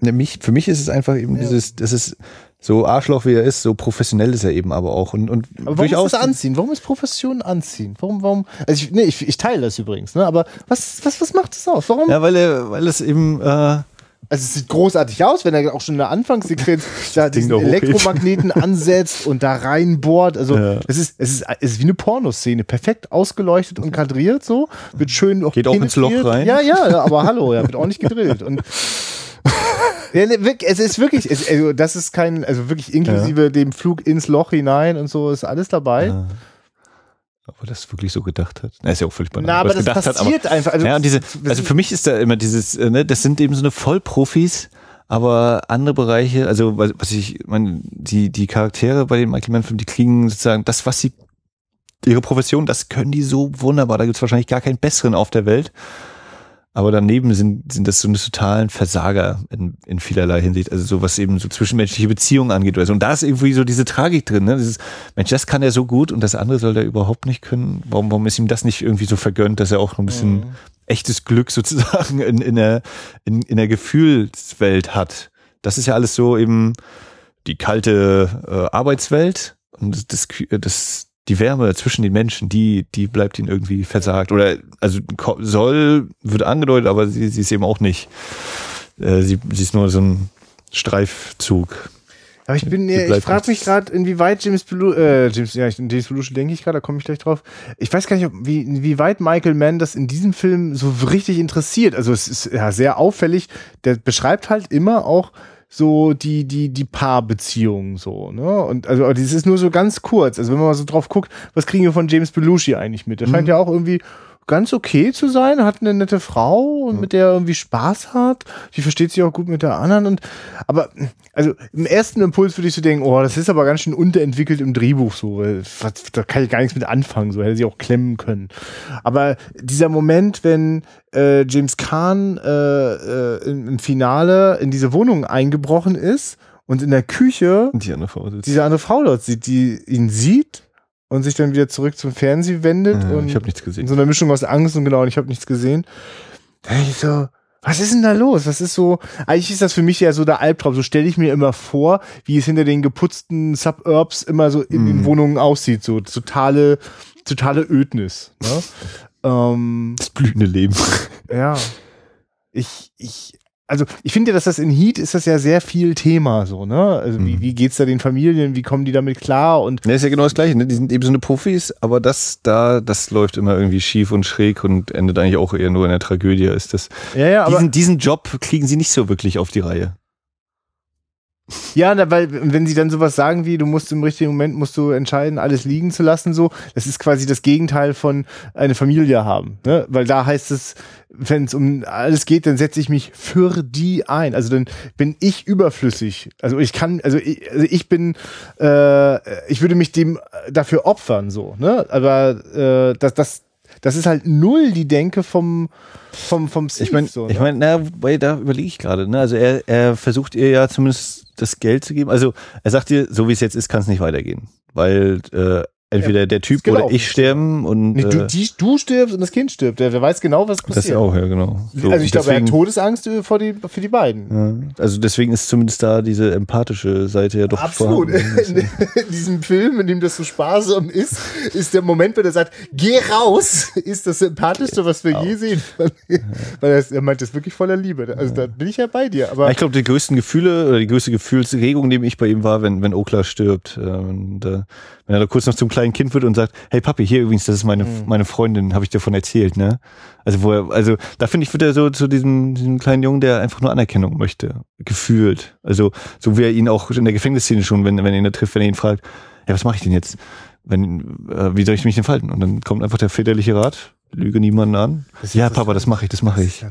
ne, mich, für mich ist es einfach eben ja. dieses, das ist, so Arschloch wie er ist, so professionell ist er eben aber auch. Und, und aber warum ist das anziehen? Warum ist Profession anziehen? Warum, warum? Also ich, nee, ich, ich teile das übrigens, ne? Aber was, was, was macht das aus? Warum? Ja, weil er, weil es eben, äh, also es sieht großartig aus, wenn er auch schon in der Anfangssequenz da diesen Elektromagneten ansetzt und da reinbohrt. Also ja. es, ist, es, ist, es ist wie eine Pornoszene, perfekt ausgeleuchtet und kadriert so, wird schön Geht auch ins Loch rein. Ja, ja, aber hallo, ja, wird ordentlich gedrillt. Und ja, ne, es ist wirklich, es, also das ist kein, also wirklich inklusive ja. dem Flug ins Loch hinein und so ist alles dabei. Ob er das wirklich so gedacht hat. Er ist ja auch völlig banal. Na, aber das passiert hat, aber, einfach. Also, ja, und diese, also für mich ist da immer dieses, äh, ne, das sind eben so eine Vollprofis, aber andere Bereiche, also was ich, meine, die, die Charaktere bei den Michael Mann-Filmen, die kriegen sozusagen das, was sie, ihre Profession, das können die so wunderbar. Da gibt es wahrscheinlich gar keinen besseren auf der Welt. Aber daneben sind, sind das so eine totalen Versager in, in vielerlei Hinsicht. Also so was eben so zwischenmenschliche Beziehungen angeht. Also, und da ist irgendwie so diese Tragik drin. Ne? Dieses, Mensch, das kann er so gut und das andere soll er überhaupt nicht können. Warum, warum ist ihm das nicht irgendwie so vergönnt, dass er auch noch ein bisschen mhm. echtes Glück sozusagen in, in, der, in, in der Gefühlswelt hat? Das ist ja alles so eben die kalte äh, Arbeitswelt und das, das, die Wärme zwischen den Menschen, die, die bleibt ihnen irgendwie versagt. Oder also soll, wird angedeutet, aber sie, sie ist eben auch nicht. Äh, sie, sie ist nur so ein Streifzug. Aber ich bin, ich frage mich gerade, inwieweit James Belushi, äh, James, ja, James Belushi denke ich gerade, da komme ich gleich drauf. Ich weiß gar nicht, ob, wie, inwieweit Michael Mann das in diesem Film so richtig interessiert. Also es ist ja sehr auffällig. Der beschreibt halt immer auch so die, die, die Paarbeziehung so, ne? Und also das ist nur so ganz kurz. Also wenn man mal so drauf guckt, was kriegen wir von James Belushi eigentlich mit? Der scheint Mhm. ja auch irgendwie ganz okay zu sein, hat eine nette Frau und mit der er irgendwie Spaß hat. Die versteht sich auch gut mit der anderen und aber also im ersten Impuls würde ich so denken, oh, das ist aber ganz schön unterentwickelt im Drehbuch so, was, da kann ich gar nichts mit anfangen, so hätte sie auch klemmen können. Aber dieser Moment, wenn äh, James Kahn äh, äh, im, im Finale in diese Wohnung eingebrochen ist und in der Küche Die andere Frau sitzt. diese andere Frau dort sieht, die ihn sieht und sich dann wieder zurück zum Fernsehen wendet Ja, und ich habe nichts gesehen. so einer Mischung aus Angst und genau, und ich habe nichts gesehen. Da ich so, was ist denn da los? Was ist so, eigentlich ist das für mich ja so der Albtraum. So stelle ich mir immer vor, wie es hinter den geputzten Suburbs immer so in den Mhm. Wohnungen aussieht. So totale, totale Ödnis. Ne? ähm, Das blühende Leben. ja. Ich, ich, also ich finde ja, dass das in Heat ist das ja sehr viel Thema so, ne? Also wie, Mhm. wie geht's da den Familien, wie kommen die damit klar und Ne, ist ja genau das Gleiche. Ne? Die sind eben so eine Profis, aber das da, das läuft immer irgendwie schief und schräg und endet eigentlich auch eher nur in der Tragödie. Ist das, ja, ja, aber diesen, diesen Job kriegen sie nicht so wirklich auf die Reihe. Ja, weil wenn sie dann sowas sagen wie, du musst im richtigen Moment musst du entscheiden, alles liegen zu lassen, so, das ist quasi das Gegenteil von eine Familie haben, ne? Weil da heißt es, wenn es um alles geht, dann setze ich mich für die ein. Also dann bin ich überflüssig. Also ich kann, also ich, also ich bin, äh, ich würde mich dem dafür opfern, so, ne? Aber äh, das, das, das ist halt null die Denke vom vom vom Ich meine, so, ich ne? mein, na, da überlege ich gerade. Ne? Also er, er versucht ihr ja zumindest das Geld zu geben. Also er sagt ihr, so wie es jetzt ist, kann es nicht weitergehen. Weil äh, entweder der Typ gelaufen. oder ich sterben und Nee, du, äh, die, du stirbst und das Kind stirbt. Der, der weiß genau, was passiert. das auch, ja, genau. So, also ich glaube, er hat Todesangst äh, vor die, für die beiden. Ja, also deswegen ist zumindest da diese empathische Seite ja doch Absolut. vorhanden. In diesem Film, in dem das so sparsam ist, ist der Moment, wenn er sagt, geh raus, ist das sympathischste, was wir je sehen. Weil er, meint das wirklich voller Liebe. Also da bin ich ja bei dir. Aber ich glaube, die größten Gefühle oder die größte Gefühlsregung, die ich bei ihm war, wenn, wenn Okla stirbt. Äh, und, äh, wenn er da kurz noch zum kleinen Kind wird und sagt, hey Papi, hier übrigens, das ist meine, Mhm. meine Freundin, habe ich dir davon erzählt, ne? Also wo er, also da finde ich, wird er so zu diesem, diesem kleinen Jungen, der einfach nur Anerkennung möchte. Gefühlt. Also so wie er ihn auch in der Gefängnisszene schon, wenn, wenn er ihn da trifft, wenn er ihn fragt, ja, was mache ich denn jetzt? Wenn, äh, wie soll ich mich denn falten? Und dann kommt einfach der väterliche Rat, lüge niemanden an. Ja. Papa, das mache ich, das mache ich.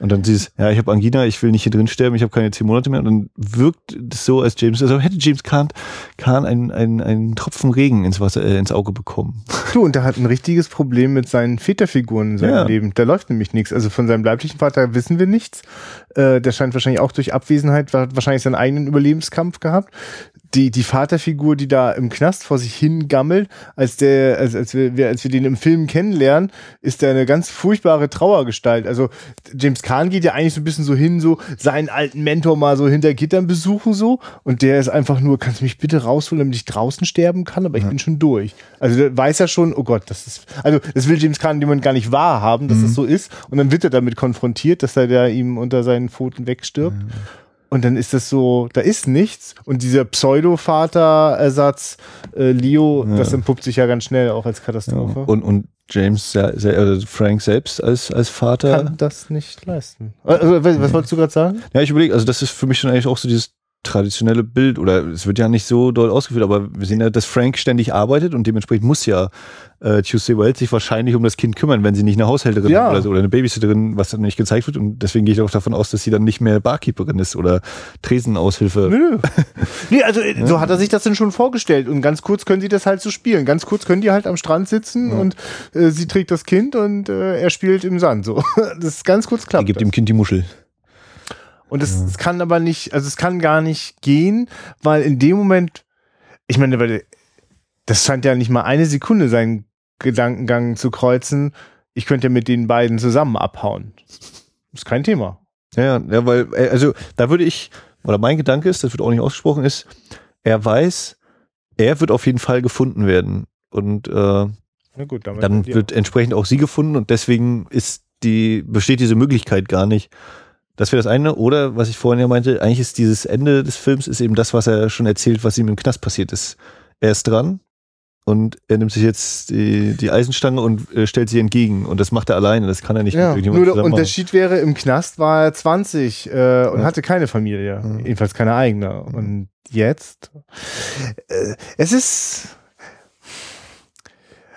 Und dann dieses, ja, ich habe Angina, ich will nicht hier drin sterben, ich habe keine zehn Monate mehr. Und dann wirkt es so, als James, also hätte James Kahn, Kahn einen, einen, einen Tropfen Regen ins Wasser, äh, ins Auge bekommen. Du, und er hat ein richtiges Problem mit seinen Väterfiguren in seinem Ja. Leben. Da läuft nämlich nichts. Also von seinem leiblichen Vater wissen wir nichts. Äh, der scheint wahrscheinlich auch durch Abwesenheit, hat wahrscheinlich seinen eigenen Überlebenskampf gehabt. Die, die Vaterfigur, die da im Knast vor sich hingammelt, als der, als, als wir, als wir den im Film kennenlernen, ist der eine ganz furchtbare Trauergestalt. Also James Kahn geht ja eigentlich so ein bisschen so hin, so seinen alten Mentor mal so hinter Gittern besuchen so und der ist einfach nur, kannst du mich bitte rausholen, damit ich draußen sterben kann, aber ich bin schon durch. Also der weiß ja schon, oh Gott, das ist, also das will James Kahn Moment gar nicht wahrhaben, dass das so ist und dann wird er damit konfrontiert, dass er da ihm unter seinen Pfoten wegstirbt. Und dann ist das so, da ist nichts. Und dieser Pseudo-Vater-Ersatz, äh, Leo, das entpuppt sich ja ganz schnell auch als Ja. Katastrophe. Und, und James, se- se- also Frank selbst als, als Vater. kann das nicht leisten. Also, was, was wolltest du gerade sagen? Ja, ich überlege, also das ist für mich schon eigentlich auch so dieses traditionelle Bild oder es wird ja nicht so doll ausgeführt, aber wir sehen ja, dass Frank ständig arbeitet und dementsprechend muss ja äh, Tuesday Wells sich wahrscheinlich um das Kind kümmern, wenn sie nicht eine Haushälterin Ja. oder so oder eine Babysitterin, was dann nicht gezeigt wird und deswegen gehe ich auch davon aus, dass sie dann nicht mehr Barkeeperin ist oder Tresenaushilfe. Nö. nee, also äh, so hat er sich das denn schon vorgestellt. Und ganz kurz können sie das halt so spielen. Ganz kurz können die halt am Strand sitzen und äh, sie trägt das Kind und äh, er spielt im Sand. So. Das ist ganz kurz Er klappt. gibt das. dem Kind die Muschel. Und es, es kann aber nicht, also es kann gar nicht gehen, weil in dem Moment, ich meine, weil das scheint ja nicht mal eine Sekunde seinen Gedankengang zu kreuzen. Ich könnte ja mit den beiden zusammen abhauen. Ist kein Thema. Ja, ja, weil, äh, also da würde ich, oder mein Gedanke ist, das wird auch nicht ausgesprochen, ist, er weiß, er wird auf jeden Fall gefunden werden. Und äh, gut, dann ja. wird entsprechend auch sie gefunden und deswegen ist die, besteht diese Möglichkeit gar nicht. Das wäre das eine. Oder, was ich vorhin ja meinte, eigentlich ist dieses Ende des Films ist eben das, was er schon erzählt, was ihm im Knast passiert ist. Er ist dran und er nimmt sich jetzt die, die Eisenstange und äh, stellt sie entgegen. Und das macht er alleine, das kann er nicht Ja, mit nur irgendjemandem der zusammen machen. Unterschied wäre, im Knast war er 20 äh, und Ja. hatte keine Familie. Mhm. Jedenfalls keine eigene. Und jetzt? Äh, es ist.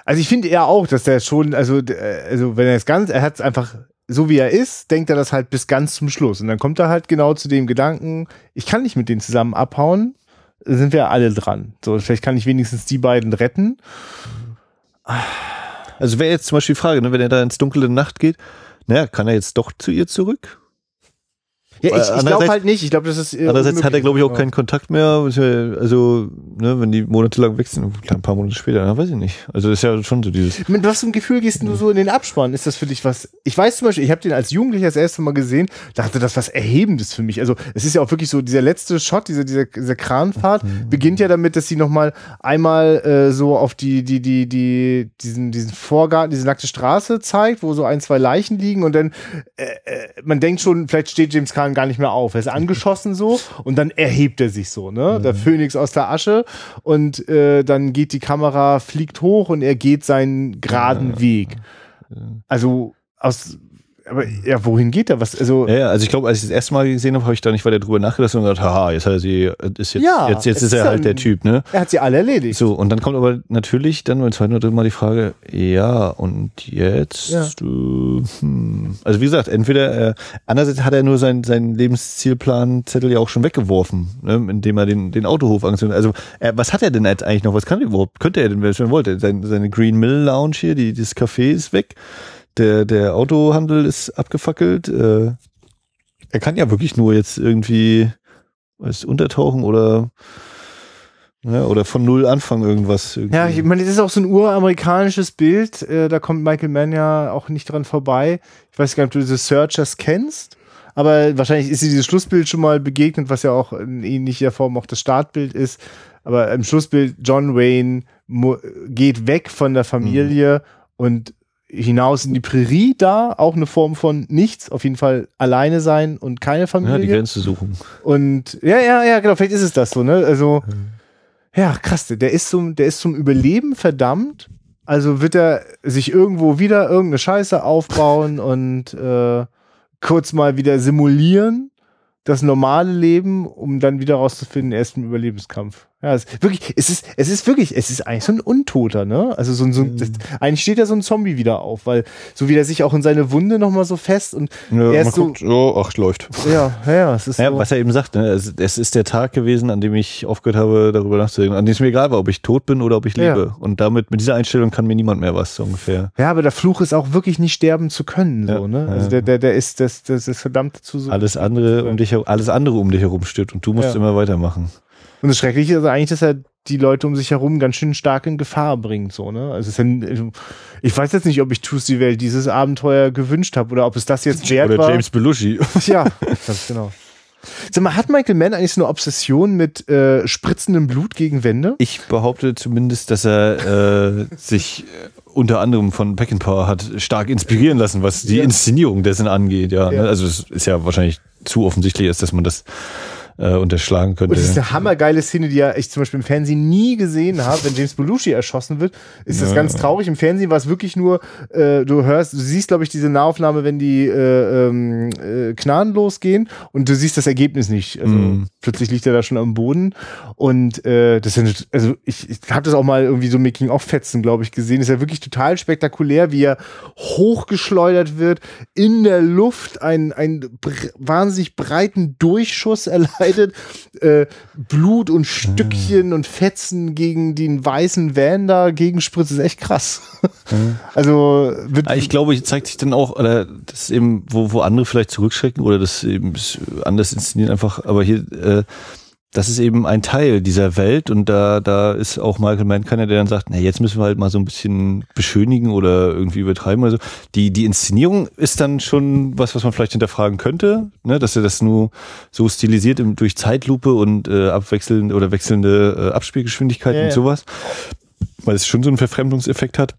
Also ich finde eher auch, dass der schon, also, äh, also wenn er es ganz, er hat es einfach so wie er ist, denkt er das halt bis ganz zum Schluss. Und dann kommt er halt genau zu dem Gedanken, ich kann nicht mit denen zusammen abhauen, sind wir alle dran. So, vielleicht kann ich wenigstens die beiden retten. Also wäre jetzt zum Beispiel die Frage, ne, wenn er da ins dunkle Nacht geht, naja, kann er jetzt doch zu ihr zurück? Ja, ich, ich glaube halt nicht. Ich glaube, das ist. äh, Andererseits hat er, glaube ich, auch keinen Kontakt mehr. Also, ne, wenn die monatelang weg sind, ein paar Monate später, na, weiß ich nicht. Also ist ja schon so dieses. Mit was für einem Gefühl gehst du so in den Abspann? Ist das für dich was? Ich weiß zum Beispiel, ich habe den als Jugendlicher das erste Mal gesehen, dachte, das ist was Erhebendes für mich. Also es ist ja auch wirklich so, dieser letzte Shot, diese, diese, diese Kranfahrt, beginnt ja damit, dass sie nochmal einmal äh, so auf die, die, die, die, diesen, diesen Vorgarten, diese nackte Straße zeigt, wo so ein, zwei Leichen liegen und dann, äh, äh, man denkt schon, vielleicht steht James Caan gar nicht mehr auf. Er ist angeschossen so und dann erhebt er sich so, ne? Der Phönix aus der Asche und äh, dann geht die Kamera, fliegt hoch und er geht seinen geraden Weg. Also aus, aber ja, wohin geht er? Was, also Ja, ja, also ich glaube, als ich das erste Mal gesehen habe, habe ich da nicht weiter drüber nachgedacht und gedacht, haha, jetzt hat er sie, ist jetzt, Ja, jetzt, jetzt ist er halt der ein- Typ, ne? er hat sie alle erledigt. So, und dann kommt aber natürlich dann beim zweiten oder dritten Mal die Frage, ja, und jetzt, Ja. du, hm. also wie gesagt, entweder, äh, andererseits hat er nur seinen seinen Lebenszielplan-Zettel ja auch schon weggeworfen, ne, indem er den, den Autohof angezündet hat. Also, äh, was hat er denn jetzt eigentlich noch? Was kann er überhaupt? Könnte er denn, wenn er wollte? Sein, seine Green Mill Lounge hier, die, dieses Café ist weg. Der, der Autohandel ist abgefackelt. Äh, er kann ja wirklich nur jetzt irgendwie, was, untertauchen oder, ja, oder von null anfangen irgendwas. Irgendwie. Ja, ich meine, das ist auch so ein uramerikanisches Bild. Äh, da kommt Michael Mann ja auch nicht dran vorbei. Ich weiß gar nicht, ob du diese Searchers kennst. Aber wahrscheinlich ist dir dieses Schlussbild schon mal begegnet, was ja auch in ähnlicher Form auch das Startbild ist. Aber im Schlussbild, John Wayne geht weg von der Familie und hinaus in die Prärie da, auch eine Form von nichts, auf jeden Fall alleine sein und keine ja, Familie. die Grenze suchen. Und ja, ja, ja, genau, vielleicht ist es das so, ne? Also, ja, krass, der ist zum, der ist zum Überleben verdammt. Also wird er sich irgendwo wieder irgendeine Scheiße aufbauen und äh, kurz mal wieder simulieren, das normale Leben, um dann wieder rauszufinden, er ist im Überlebenskampf. Ja, es ist wirklich, es ist, es ist wirklich, es ist eigentlich so ein Untoter, ne? Also so ein, so ein das, eigentlich steht ja so ein Zombie wieder auf, weil so wie der sich auch in seine Wunde nochmal so fest und Ja, er man ist so, guckt, oh, ach, läuft. ja, ja, ja, es ist Ja, so. was er eben sagt, ne, es, es ist der Tag gewesen, an dem ich aufgehört habe, darüber nachzudenken, an dem es mir egal war, ob ich tot bin oder ob ich Ja. lebe. Und damit, mit dieser Einstellung kann mir niemand mehr was, so ungefähr. Ja, aber der Fluch ist auch wirklich nicht sterben zu können, so, ne? Also der, der, der ist, das, das ist verdammt dazu so. Alles andere um dich, alles andere um dich herum stört und du musst immer weitermachen. Und das Schreckliche ist eigentlich, dass er die Leute um sich herum ganz schön stark in Gefahr bringt, so, ne? Also ein, ich weiß jetzt nicht, ob ich Tuesday Welt dieses Abenteuer gewünscht habe oder ob es das jetzt wert Oder war. James Belushi. Ja, ganz genau. Sag mal, hat Michael Mann eigentlich so eine Obsession mit äh, spritzendem Blut gegen Wände? Ich behaupte zumindest, dass er äh, sich äh, unter anderem von Peckinpah hat stark inspirieren lassen, was die Ja. Inszenierung dessen angeht. Ja, Ja. Ne? also es ist ja wahrscheinlich zu offensichtlich, ist, dass man das äh, unterschlagen könnte. Und das ist eine hammergeile Szene, die ja ich zum Beispiel im Fernsehen nie gesehen habe. Wenn James Belushi erschossen wird, ist das Ja. ganz traurig. Im Fernsehen war es wirklich nur, äh, du hörst, du siehst, glaube ich, diese Nahaufnahme, wenn die äh, ähm, äh, Knarren losgehen und du siehst das Ergebnis nicht. Also Mhm. plötzlich liegt er da schon am Boden. Und äh, das ja, also ich, ich habe das auch mal irgendwie so Making-of-Fetzen, glaube ich, gesehen. ist ja wirklich total spektakulär, wie er hochgeschleudert wird, in der Luft einen, einen wahnsinnig breiten Durchschuss erleidet, äh, Blut und Stückchen und Fetzen gegen den weißen Van da gegenspritzt, ist echt krass. Also wird Ah, Ich glaube, hier zeigt sich dann auch, oder das eben, wo, wo andere vielleicht zurückschrecken oder das eben anders inszenieren einfach, aber hier, äh, das ist eben ein Teil dieser Welt und da, da ist auch Michael Mann keiner, der dann sagt, na, jetzt müssen wir halt mal so ein bisschen beschönigen oder irgendwie übertreiben oder so. Die, die Inszenierung ist dann schon was, was man vielleicht hinterfragen könnte, ne, dass er das nur so stilisiert im, durch Zeitlupe und äh, abwechselnde oder wechselnde äh, Abspielgeschwindigkeit Ja, und ja. sowas, weil es schon so einen Verfremdungseffekt hat.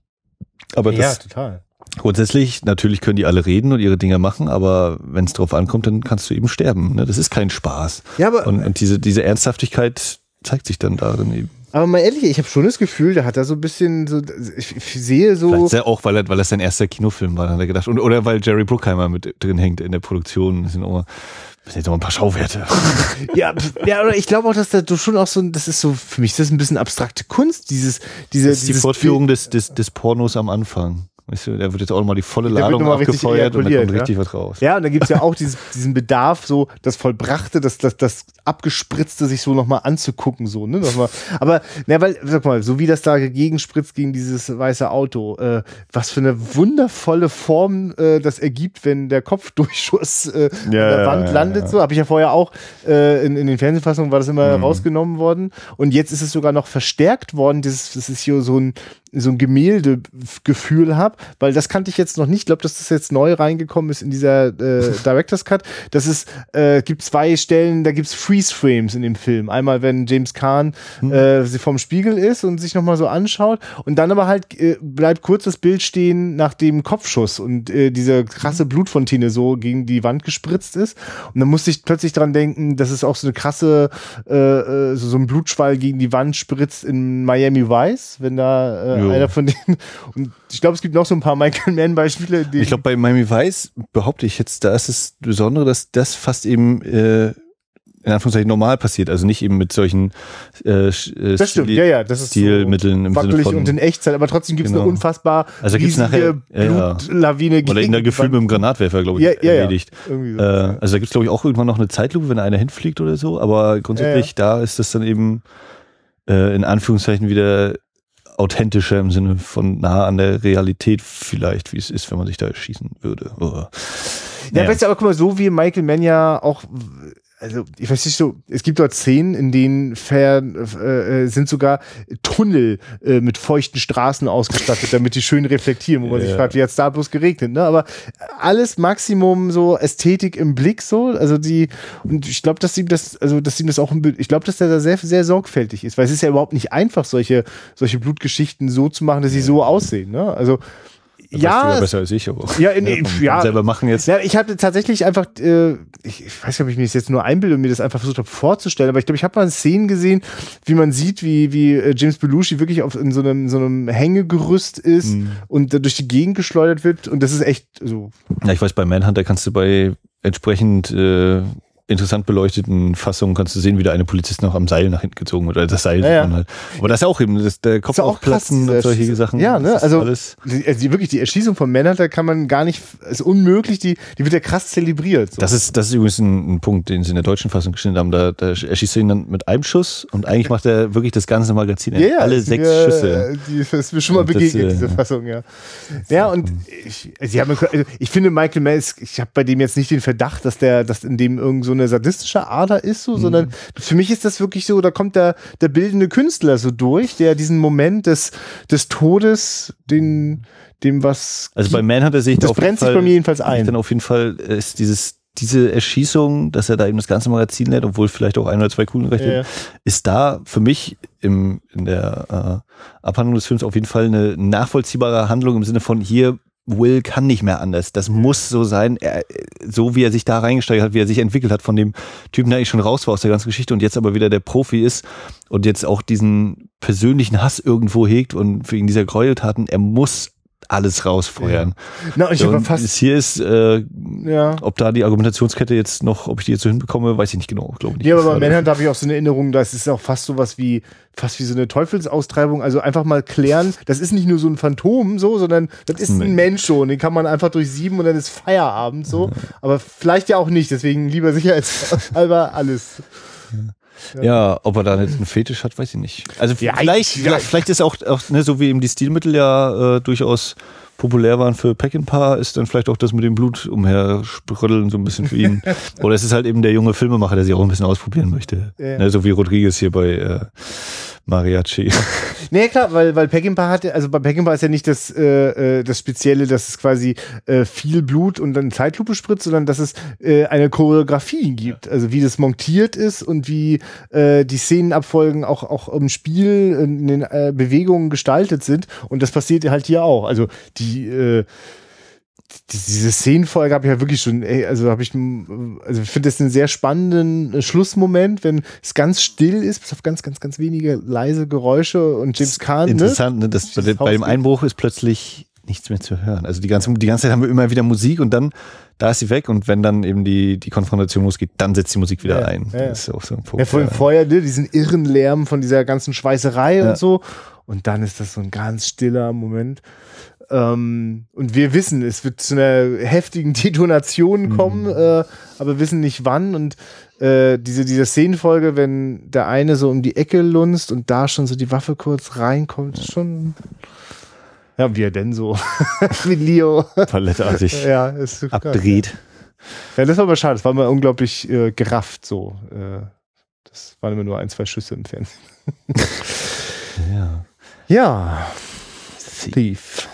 Aber das, total. Grundsätzlich, natürlich können die alle reden und ihre Dinger machen, aber wenn es drauf ankommt, dann kannst du eben sterben. Ne? Das ist kein Spaß. Ja, aber Und, und diese, diese Ernsthaftigkeit zeigt sich dann darin eben. Aber mal ehrlich, ich habe schon das Gefühl, der hat da so ein bisschen so, ich, sehe so. Vielleicht ja auch, weil, er, weil das sein erster Kinofilm war, hat er gedacht. Und, oder weil Jerry Bruckheimer mit drin hängt in der Produktion. Das sind auch, das sind auch ein paar Schauwerte. ja, ja, oder ich glaube auch, dass da du schon auch so, das ist so, für mich ist das ein bisschen abstrakte Kunst, dieses, diese, das ist die Fortführung des, des, des Pornos am Anfang. Weißt du, da wird jetzt auch nochmal die volle Ladung abgefeuert und dann kommt ja? richtig was raus. Ja, und da gibt's ja auch dieses, diesen Bedarf, so das Vollbrachte, das, das, das Abgespritzte sich so nochmal anzugucken, so, ne? Nochmal. Aber, na, weil, sag mal, so wie das da gegenspritzt gegen dieses weiße Auto, äh, was für eine wundervolle Form äh, das ergibt, wenn der Kopfdurchschuss äh, Ja, an der ja, Wand ja, landet, ja. so. Habe ich ja vorher auch äh, in, in den Fernsehfassungen war das immer Mhm. rausgenommen worden. Und jetzt ist es sogar noch verstärkt worden, das, das ist hier so ein so ein Gemäldegefühl habe, weil das kannte ich jetzt noch nicht. Ich glaube, dass das jetzt neu reingekommen ist in dieser äh, Director's Cut. Das ist, äh, gibt zwei Stellen, da gibt's Freeze-Frames in dem Film. Einmal, wenn James Kahn äh, sie vorm Spiegel ist und sich nochmal so anschaut und dann aber halt äh, bleibt kurz das Bild stehen nach dem Kopfschuss und äh, diese krasse Blutfontäne so gegen die Wand gespritzt ist. Und dann musste ich plötzlich dran denken, dass es auch so eine krasse, äh, äh, so, so ein Blutschwall gegen die Wand spritzt in Miami Vice, wenn da äh, Jo. einer von denen. Und ich glaube, es gibt noch so ein paar Michael Mann-Beispiele. die- Ich glaube, bei Miami Vice behaupte ich jetzt, da ist es Besondere, dass das fast eben äh, in Anführungszeichen normal passiert. Also nicht eben mit solchen äh, sch- äh, das stimmt, Stili- ja, ja, das ist Stilmitteln so im Sinne von und in Echtzeit, aber trotzdem gibt es Genau. eine unfassbar Also gibt's riesige nachher- ja, ja. Blutlawine oder gegen irgendein Gefühl mit dem Granatwerfer, glaube ich, Ja, ja, erledigt. So. Äh, also da gibt's glaube ich, auch irgendwann noch eine Zeitlupe, wenn einer hinfliegt oder so, aber grundsätzlich da ist das dann eben äh, in Anführungszeichen wieder authentischer im Sinne von nah an der Realität vielleicht, wie es ist, wenn man sich da erschießen würde. Oh. Ja, Naja. weißt du, aber guck mal, so wie Michael Mann ja auch, also ich weiß nicht so, es gibt dort Szenen, in denen fern, äh, äh, sind sogar Tunnel äh, mit feuchten Straßen ausgestattet, damit die schön reflektieren, wo man sich Ja. fragt, wie hat's da bloß geregnet, ne? Aber alles Maximum so Ästhetik im Blick so, also die und ich glaube, dass ihm das, also dass ihm das auch ein Bild, ich glaube, dass der da sehr sehr sorgfältig ist, weil es ist ja überhaupt nicht einfach solche solche Blutgeschichten so zu machen, dass sie so aussehen, ne? Also Weißt du ja, ja es- besser als ich, aber Ja, in- vom- vom ja. selber machen jetzt. ja, ich hatte tatsächlich einfach, äh, ich, ich weiß nicht, ob ich mir das jetzt nur einbilde und mir das einfach versucht habe vorzustellen, aber ich glaube, ich habe mal Szenen gesehen, wie man sieht, wie, wie äh, James Belushi wirklich auf, in so einem, so einem Hängegerüst ist Mhm. und da durch die Gegend geschleudert wird und das ist echt so. Ja, ich weiß, bei Manhunter kannst du bei entsprechend äh, interessant beleuchteten Fassungen kannst du sehen, wie da eine Polizistin auch am Seil nach hinten gezogen wird. Oder das Seil Ja, sieht ja. man halt. Aber das ist ja auch eben, das, der Kopf Ist ja auch krass, und solche Sachen. Ja, ne, also- alles, Die, also wirklich, die Erschießung von Manhunter kann man gar nicht, ist unmöglich, die, die wird ja krass zelebriert. So. das ist, das ist übrigens ein, ein Punkt, den sie in der deutschen Fassung geschnitten haben. Da, da erschießt er ihn dann mit einem Schuss und eigentlich macht er wirklich das ganze Magazin. Ja, ja, alle sechs Schüsse. äh, Die, das ist mir schon mal Und das, begegnet, äh, diese Fassung, ja. Ja, und ich, sie haben, also ich finde Michael ist, ich habe bei dem jetzt nicht den Verdacht, dass der, dass in dem irgend so eine sadistische Ader ist, so, sondern für mich ist das wirklich so, da kommt der, der bildende Künstler so durch, der diesen Moment des, des Todes, den, dem was. Also bei Manhunter sehe ich da das auf jeden brennt sich Fall, bei mir jedenfalls ein. Dann auf jeden Fall äh, ist dieses, diese Erschießung, dass er da eben das ganze Magazin lädt, obwohl vielleicht auch ein oder zwei Kugeln Ja, ja. ist da für mich im, in der äh, Abhandlung des Films auf jeden Fall eine nachvollziehbare Handlung im Sinne von hier Will kann nicht mehr anders. Das muss so sein, er, so wie er sich da reingesteigert hat, wie er sich entwickelt hat von dem Typen, der eigentlich schon raus war aus der ganzen Geschichte und jetzt aber wieder der Profi ist und jetzt auch diesen persönlichen Hass irgendwo hegt und wegen dieser Gräueltaten, er muss alles rausfeuern. Na, und ich Ja, und fast, hier ist, äh, ja. ob da die Argumentationskette jetzt noch, ob ich die jetzt so hinbekomme, weiß ich nicht genau, glaube nicht. Ja, aber bei Manhunt habe ich auch so eine Erinnerung, das ist auch fast sowas wie, fast wie so eine Teufelsaustreibung. Also einfach mal klären, das ist nicht nur so ein Phantom so, sondern das ist ein Mensch so. Und den kann man einfach durchsieben und dann ist Feierabend so. Aber vielleicht ja auch nicht, deswegen lieber sicherheitshalber alles. Ja, ob er da nicht einen Fetisch hat, weiß ich nicht. Also Ja, vielleicht, ja. vielleicht, ist auch, auch ne, so wie eben die Stilmittel ja äh, durchaus populär waren für Peckinpah, ist dann vielleicht auch das mit dem Blut umhersprödeln so ein bisschen für ihn. Oder es ist halt eben der junge Filmemacher, der sich auch ein bisschen ausprobieren möchte. Ja. Ne, so wie Rodriguez hier bei äh, Mariachi. Nee, klar, weil, weil Peckinpah hatte, also bei Peckinpah ist ja nicht das, äh, äh, das Spezielle, dass es quasi äh, viel Blut und dann Zeitlupe spritzt, sondern dass es äh, eine Choreografie gibt. Also wie das montiert ist und wie äh, die Szenenabfolgen auch, auch im Spiel, in den äh, Bewegungen gestaltet sind. Und das passiert halt hier auch. Also die, äh, diese Szenenfolge habe ich ja wirklich schon, ey, also habe ich, also ich finde das einen sehr spannenden äh, Schlussmoment, wenn es ganz still ist, bis auf ganz, ganz, ganz wenige leise Geräusche und James Caan. Interessant, ne? Das, bei, bei dem Einbruch ist plötzlich nichts mehr zu hören. Also die ganze, die ganze Zeit haben wir immer wieder Musik und dann, da ist sie weg und wenn dann eben die, die Konfrontation losgeht, dann setzt die Musik wieder Ja, ein. ja. Das ist auch so ein Punkt. Ja, vorhin ja. vorher, ne, diesen irren Lärm von dieser ganzen Schweißerei Ja. und so. Und dann ist das so ein ganz stiller Moment. Ähm, und wir wissen, es wird zu einer heftigen Detonation Mhm. kommen, äh, aber wissen nicht wann. Und äh, diese, diese Szenenfolge, wenn der eine so um die Ecke lunzt und da schon so die Waffe kurz reinkommt, ist schon. Ja, wie er denn so wie Leo. Palettartig ja, ist geil. abdreht. Ja, das war aber schade. Das war mal unglaublich äh, gerafft so. Äh, das waren immer nur ein, zwei Schüsse im Fernsehen. Ja. Ja, Thief.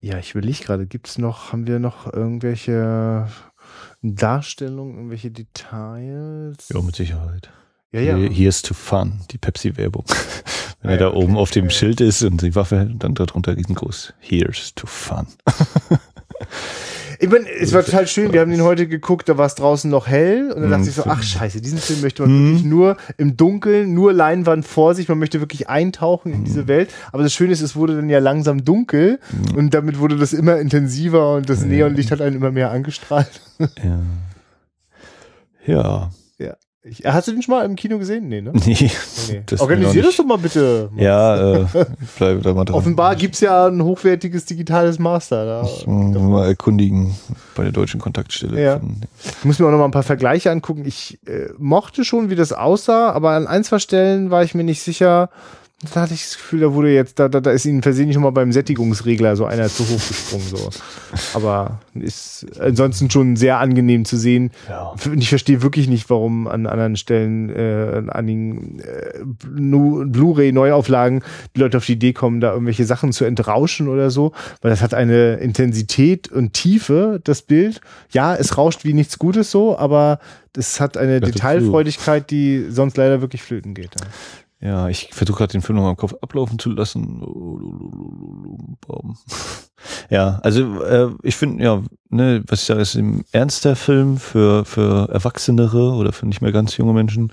Ja, ich überlege gerade, gibt es noch, haben wir noch irgendwelche Darstellungen, irgendwelche Details? Ja, mit Sicherheit. ja. ja. Hier- Here's to fun, die Pepsi-Werbung. Wenn Ah, er da ja, okay. oben auf dem Schild ist und die Waffe, dann darunter riesengroß. Here's to fun. Ich meine, es war total schön. Wir haben den heute geguckt, da war es draußen noch hell. Und dann dachte Mhm. ich so, ach scheiße, diesen Film möchte man Mhm. wirklich nur im Dunkeln, nur Leinwand vor sich. Man möchte wirklich eintauchen in Mhm. diese Welt. Aber das Schöne ist, es wurde dann ja langsam dunkel. Mhm. Und damit wurde das immer intensiver und das Neonlicht hat einen immer mehr angestrahlt. Ja. Ja. Ich, hast du den schon mal im Kino gesehen? Nee, ne? Nee. nee. Das Organisier das doch mal bitte. Ja, äh, ich bleibe da mal dran. Offenbar gibt's ja ein hochwertiges digitales Master. Da. Ich muss mal erkundigen bei der deutschen Kontaktstelle. Ja. Ich muss mir auch noch mal ein paar Vergleiche angucken. Ich äh, mochte schon, wie das aussah, aber an ein, zwei Stellen war ich mir nicht sicher. Da hatte ich das Gefühl, da wurde jetzt, da, da, da ist ihnen versehentlich noch mal beim Sättigungsregler so einer zu hoch gesprungen. So. Aber ist ansonsten schon sehr angenehm zu sehen. ja. Ich verstehe wirklich nicht, warum an anderen Stellen, äh, an den äh, Blu-ray-Neuauflagen die Leute auf die Idee kommen, da irgendwelche Sachen zu entrauschen oder so, weil das hat eine Intensität und Tiefe, das Bild. Ja, es rauscht wie nichts Gutes so, aber das hat eine. Detailfreudigkeit, die sonst leider wirklich flöten geht. Ja. Ja, ich versuche gerade den Film noch mal im Kopf ablaufen zu lassen. Ja, also äh, ich finde, ja, ne, was ich sage, ist ein ernster Film für, für Erwachsenere oder für nicht mehr ganz junge Menschen.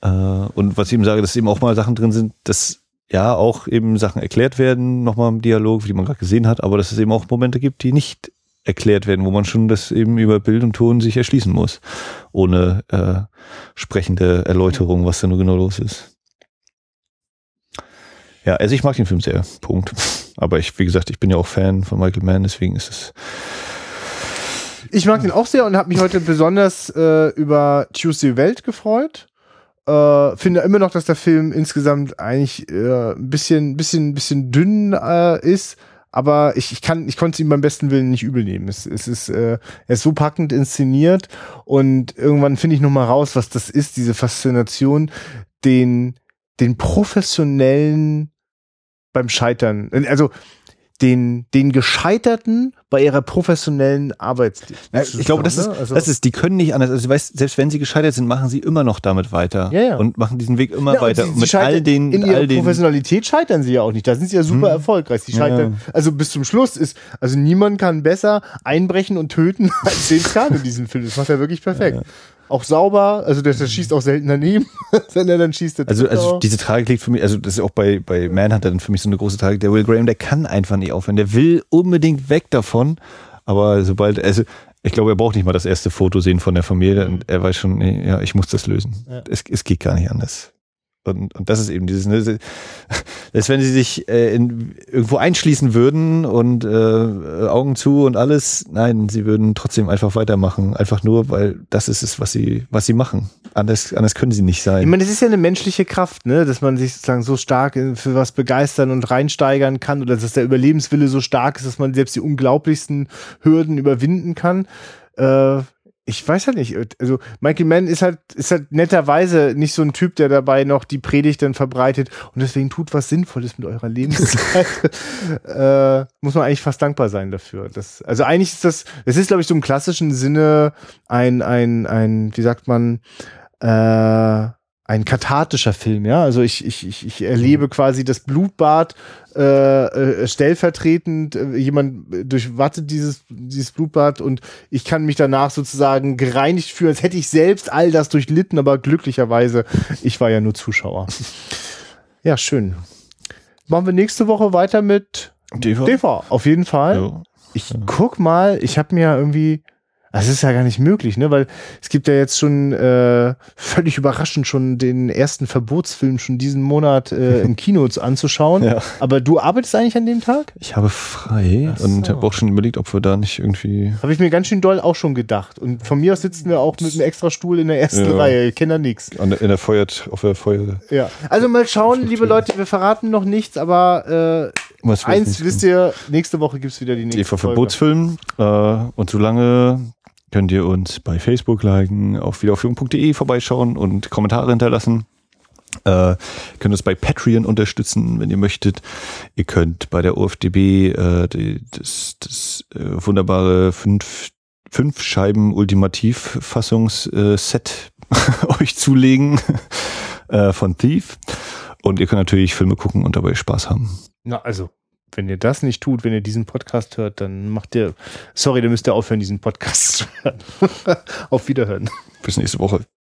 Äh, und was ich eben sage, dass eben auch mal Sachen drin sind, dass ja auch eben Sachen erklärt werden, nochmal im Dialog, wie man gerade gesehen hat, aber dass es eben auch Momente gibt, die nicht erklärt werden, wo man schon das eben über Bild und Ton sich erschließen muss, ohne äh, sprechende Erläuterung, was da nur genau los ist. Ja, also ich mag den Film sehr. Punkt. Aber ich, wie gesagt, ich bin ja auch Fan von Michael Mann, deswegen ist es. Ich mag den auch sehr und habe mich heute besonders äh, über Tuesday Welt gefreut. Äh, finde immer noch, dass der Film insgesamt eigentlich äh, ein bisschen, bisschen, bisschen dünn äh, ist. Aber ich, ich kann, ich konnte es ihm beim besten Willen nicht übel nehmen. Es, es ist, äh, er ist so packend inszeniert und irgendwann finde ich noch mal raus, was das ist, diese Faszination, den, den professionellen beim Scheitern, also den, den Gescheiterten bei ihrer professionellen Arbeit. ich glaube, das ist, Also, das ist, die können nicht anders. Also, weißt, selbst wenn sie gescheitert sind, machen sie immer noch damit weiter. Ja, ja. Und machen diesen Weg immer Ja, weiter. sie- sie mit all den, in mit ihrer all den, Professionalität scheitern sie ja auch nicht. Da sind sie ja super Hm. erfolgreich. Sie Ja, scheitern, ja. also bis zum Schluss ist, also niemand kann besser einbrechen und töten als James Caan in diesem Film. Das macht er wirklich perfekt. Auch sauber, also der, der schießt auch selten daneben, wenn er dann schießt. Der Also, also diese Tragik liegt für mich, also das ist auch bei, bei Manhunter dann für mich so eine große Tragik. Der Will Graham, der kann einfach nicht aufhören. Der will unbedingt weg davon. Aber sobald, also ich glaube, er braucht nicht mal das erste Foto sehen von der Familie und er weiß schon, nee, ja, ich muss das lösen. Ja. Es, es geht gar nicht anders. Und, und das ist eben dieses, ne, als wenn sie sich äh, in, irgendwo einschließen würden und äh, Augen zu und alles. Nein, sie würden trotzdem einfach weitermachen. Einfach nur, weil das ist es, was sie, was sie machen. Anders, anders können sie nicht sein. Ich meine, das ist ja eine menschliche Kraft, ne, dass man sich sozusagen so stark in- für was begeistern und reinsteigern kann oder dass der Überlebenswille so stark ist, dass man selbst die unglaublichsten Hürden überwinden kann. Äh, ich weiß halt nicht. Also Michael Mann ist halt, ist halt netterweise nicht so ein Typ, der dabei noch die Predigt dann verbreitet und deswegen tut was Sinnvolles mit eurer Lebenszeit. äh, muss man eigentlich fast dankbar sein dafür. Das, also eigentlich ist das, es ist, glaube ich, so im klassischen Sinne ein, ein, ein, wie sagt man, äh, ein kathartischer Film, ja. Also ich, ich, ich, ich erlebe quasi das Blutbad äh, äh, stellvertretend. Äh, jemand durchwattet dieses, dieses Blutbad und ich kann mich danach sozusagen gereinigt fühlen, als hätte ich selbst all das durchlitten, aber glücklicherweise, ich war ja nur Zuschauer. Ja, schön. Machen wir nächste Woche weiter mit Deva. Deva, auf jeden Fall. Ja. Ich guck mal, ich habe mir irgendwie das ist ja gar nicht möglich, ne? Weil es gibt ja jetzt schon äh, völlig überraschend schon den ersten Verbotsfilm schon diesen Monat äh, im Kino anzuschauen. Ja. Aber du arbeitest eigentlich an dem Tag? Ich habe frei so. und habe auch schon überlegt, ob wir da nicht irgendwie. Habe ich mir ganz schön doll auch schon gedacht. Und von mir aus sitzen wir auch mit einem extra Stuhl in der ersten Ja. Reihe. Ich kenne da nichts. In der Feuer, auf der Feuer. Ja. Also mal schauen, liebe Leute, wir verraten noch nichts, aber äh, eins wisst ihr, nächste Woche gibt's wieder die nächste Eva Folge. Verbotsfilm. Äh, und solange könnt ihr uns bei Facebook liken, auf wiederaufführung.de vorbeischauen und Kommentare hinterlassen. Äh, könnt uns bei Patreon unterstützen, wenn ihr möchtet. Ihr könnt bei der OFDB äh, die, das, das äh, wunderbare fünf, fünf Scheiben Ultimativ-Fassungs-Set euch zulegen äh, von Thief. Und ihr könnt natürlich Filme gucken und dabei Spaß haben. Na, also, wenn ihr das nicht tut, wenn ihr diesen Podcast hört, dann macht ihr, sorry, dann müsst ihr aufhören, diesen Podcast zu hören. Auf Wiederhören. Bis nächste Woche.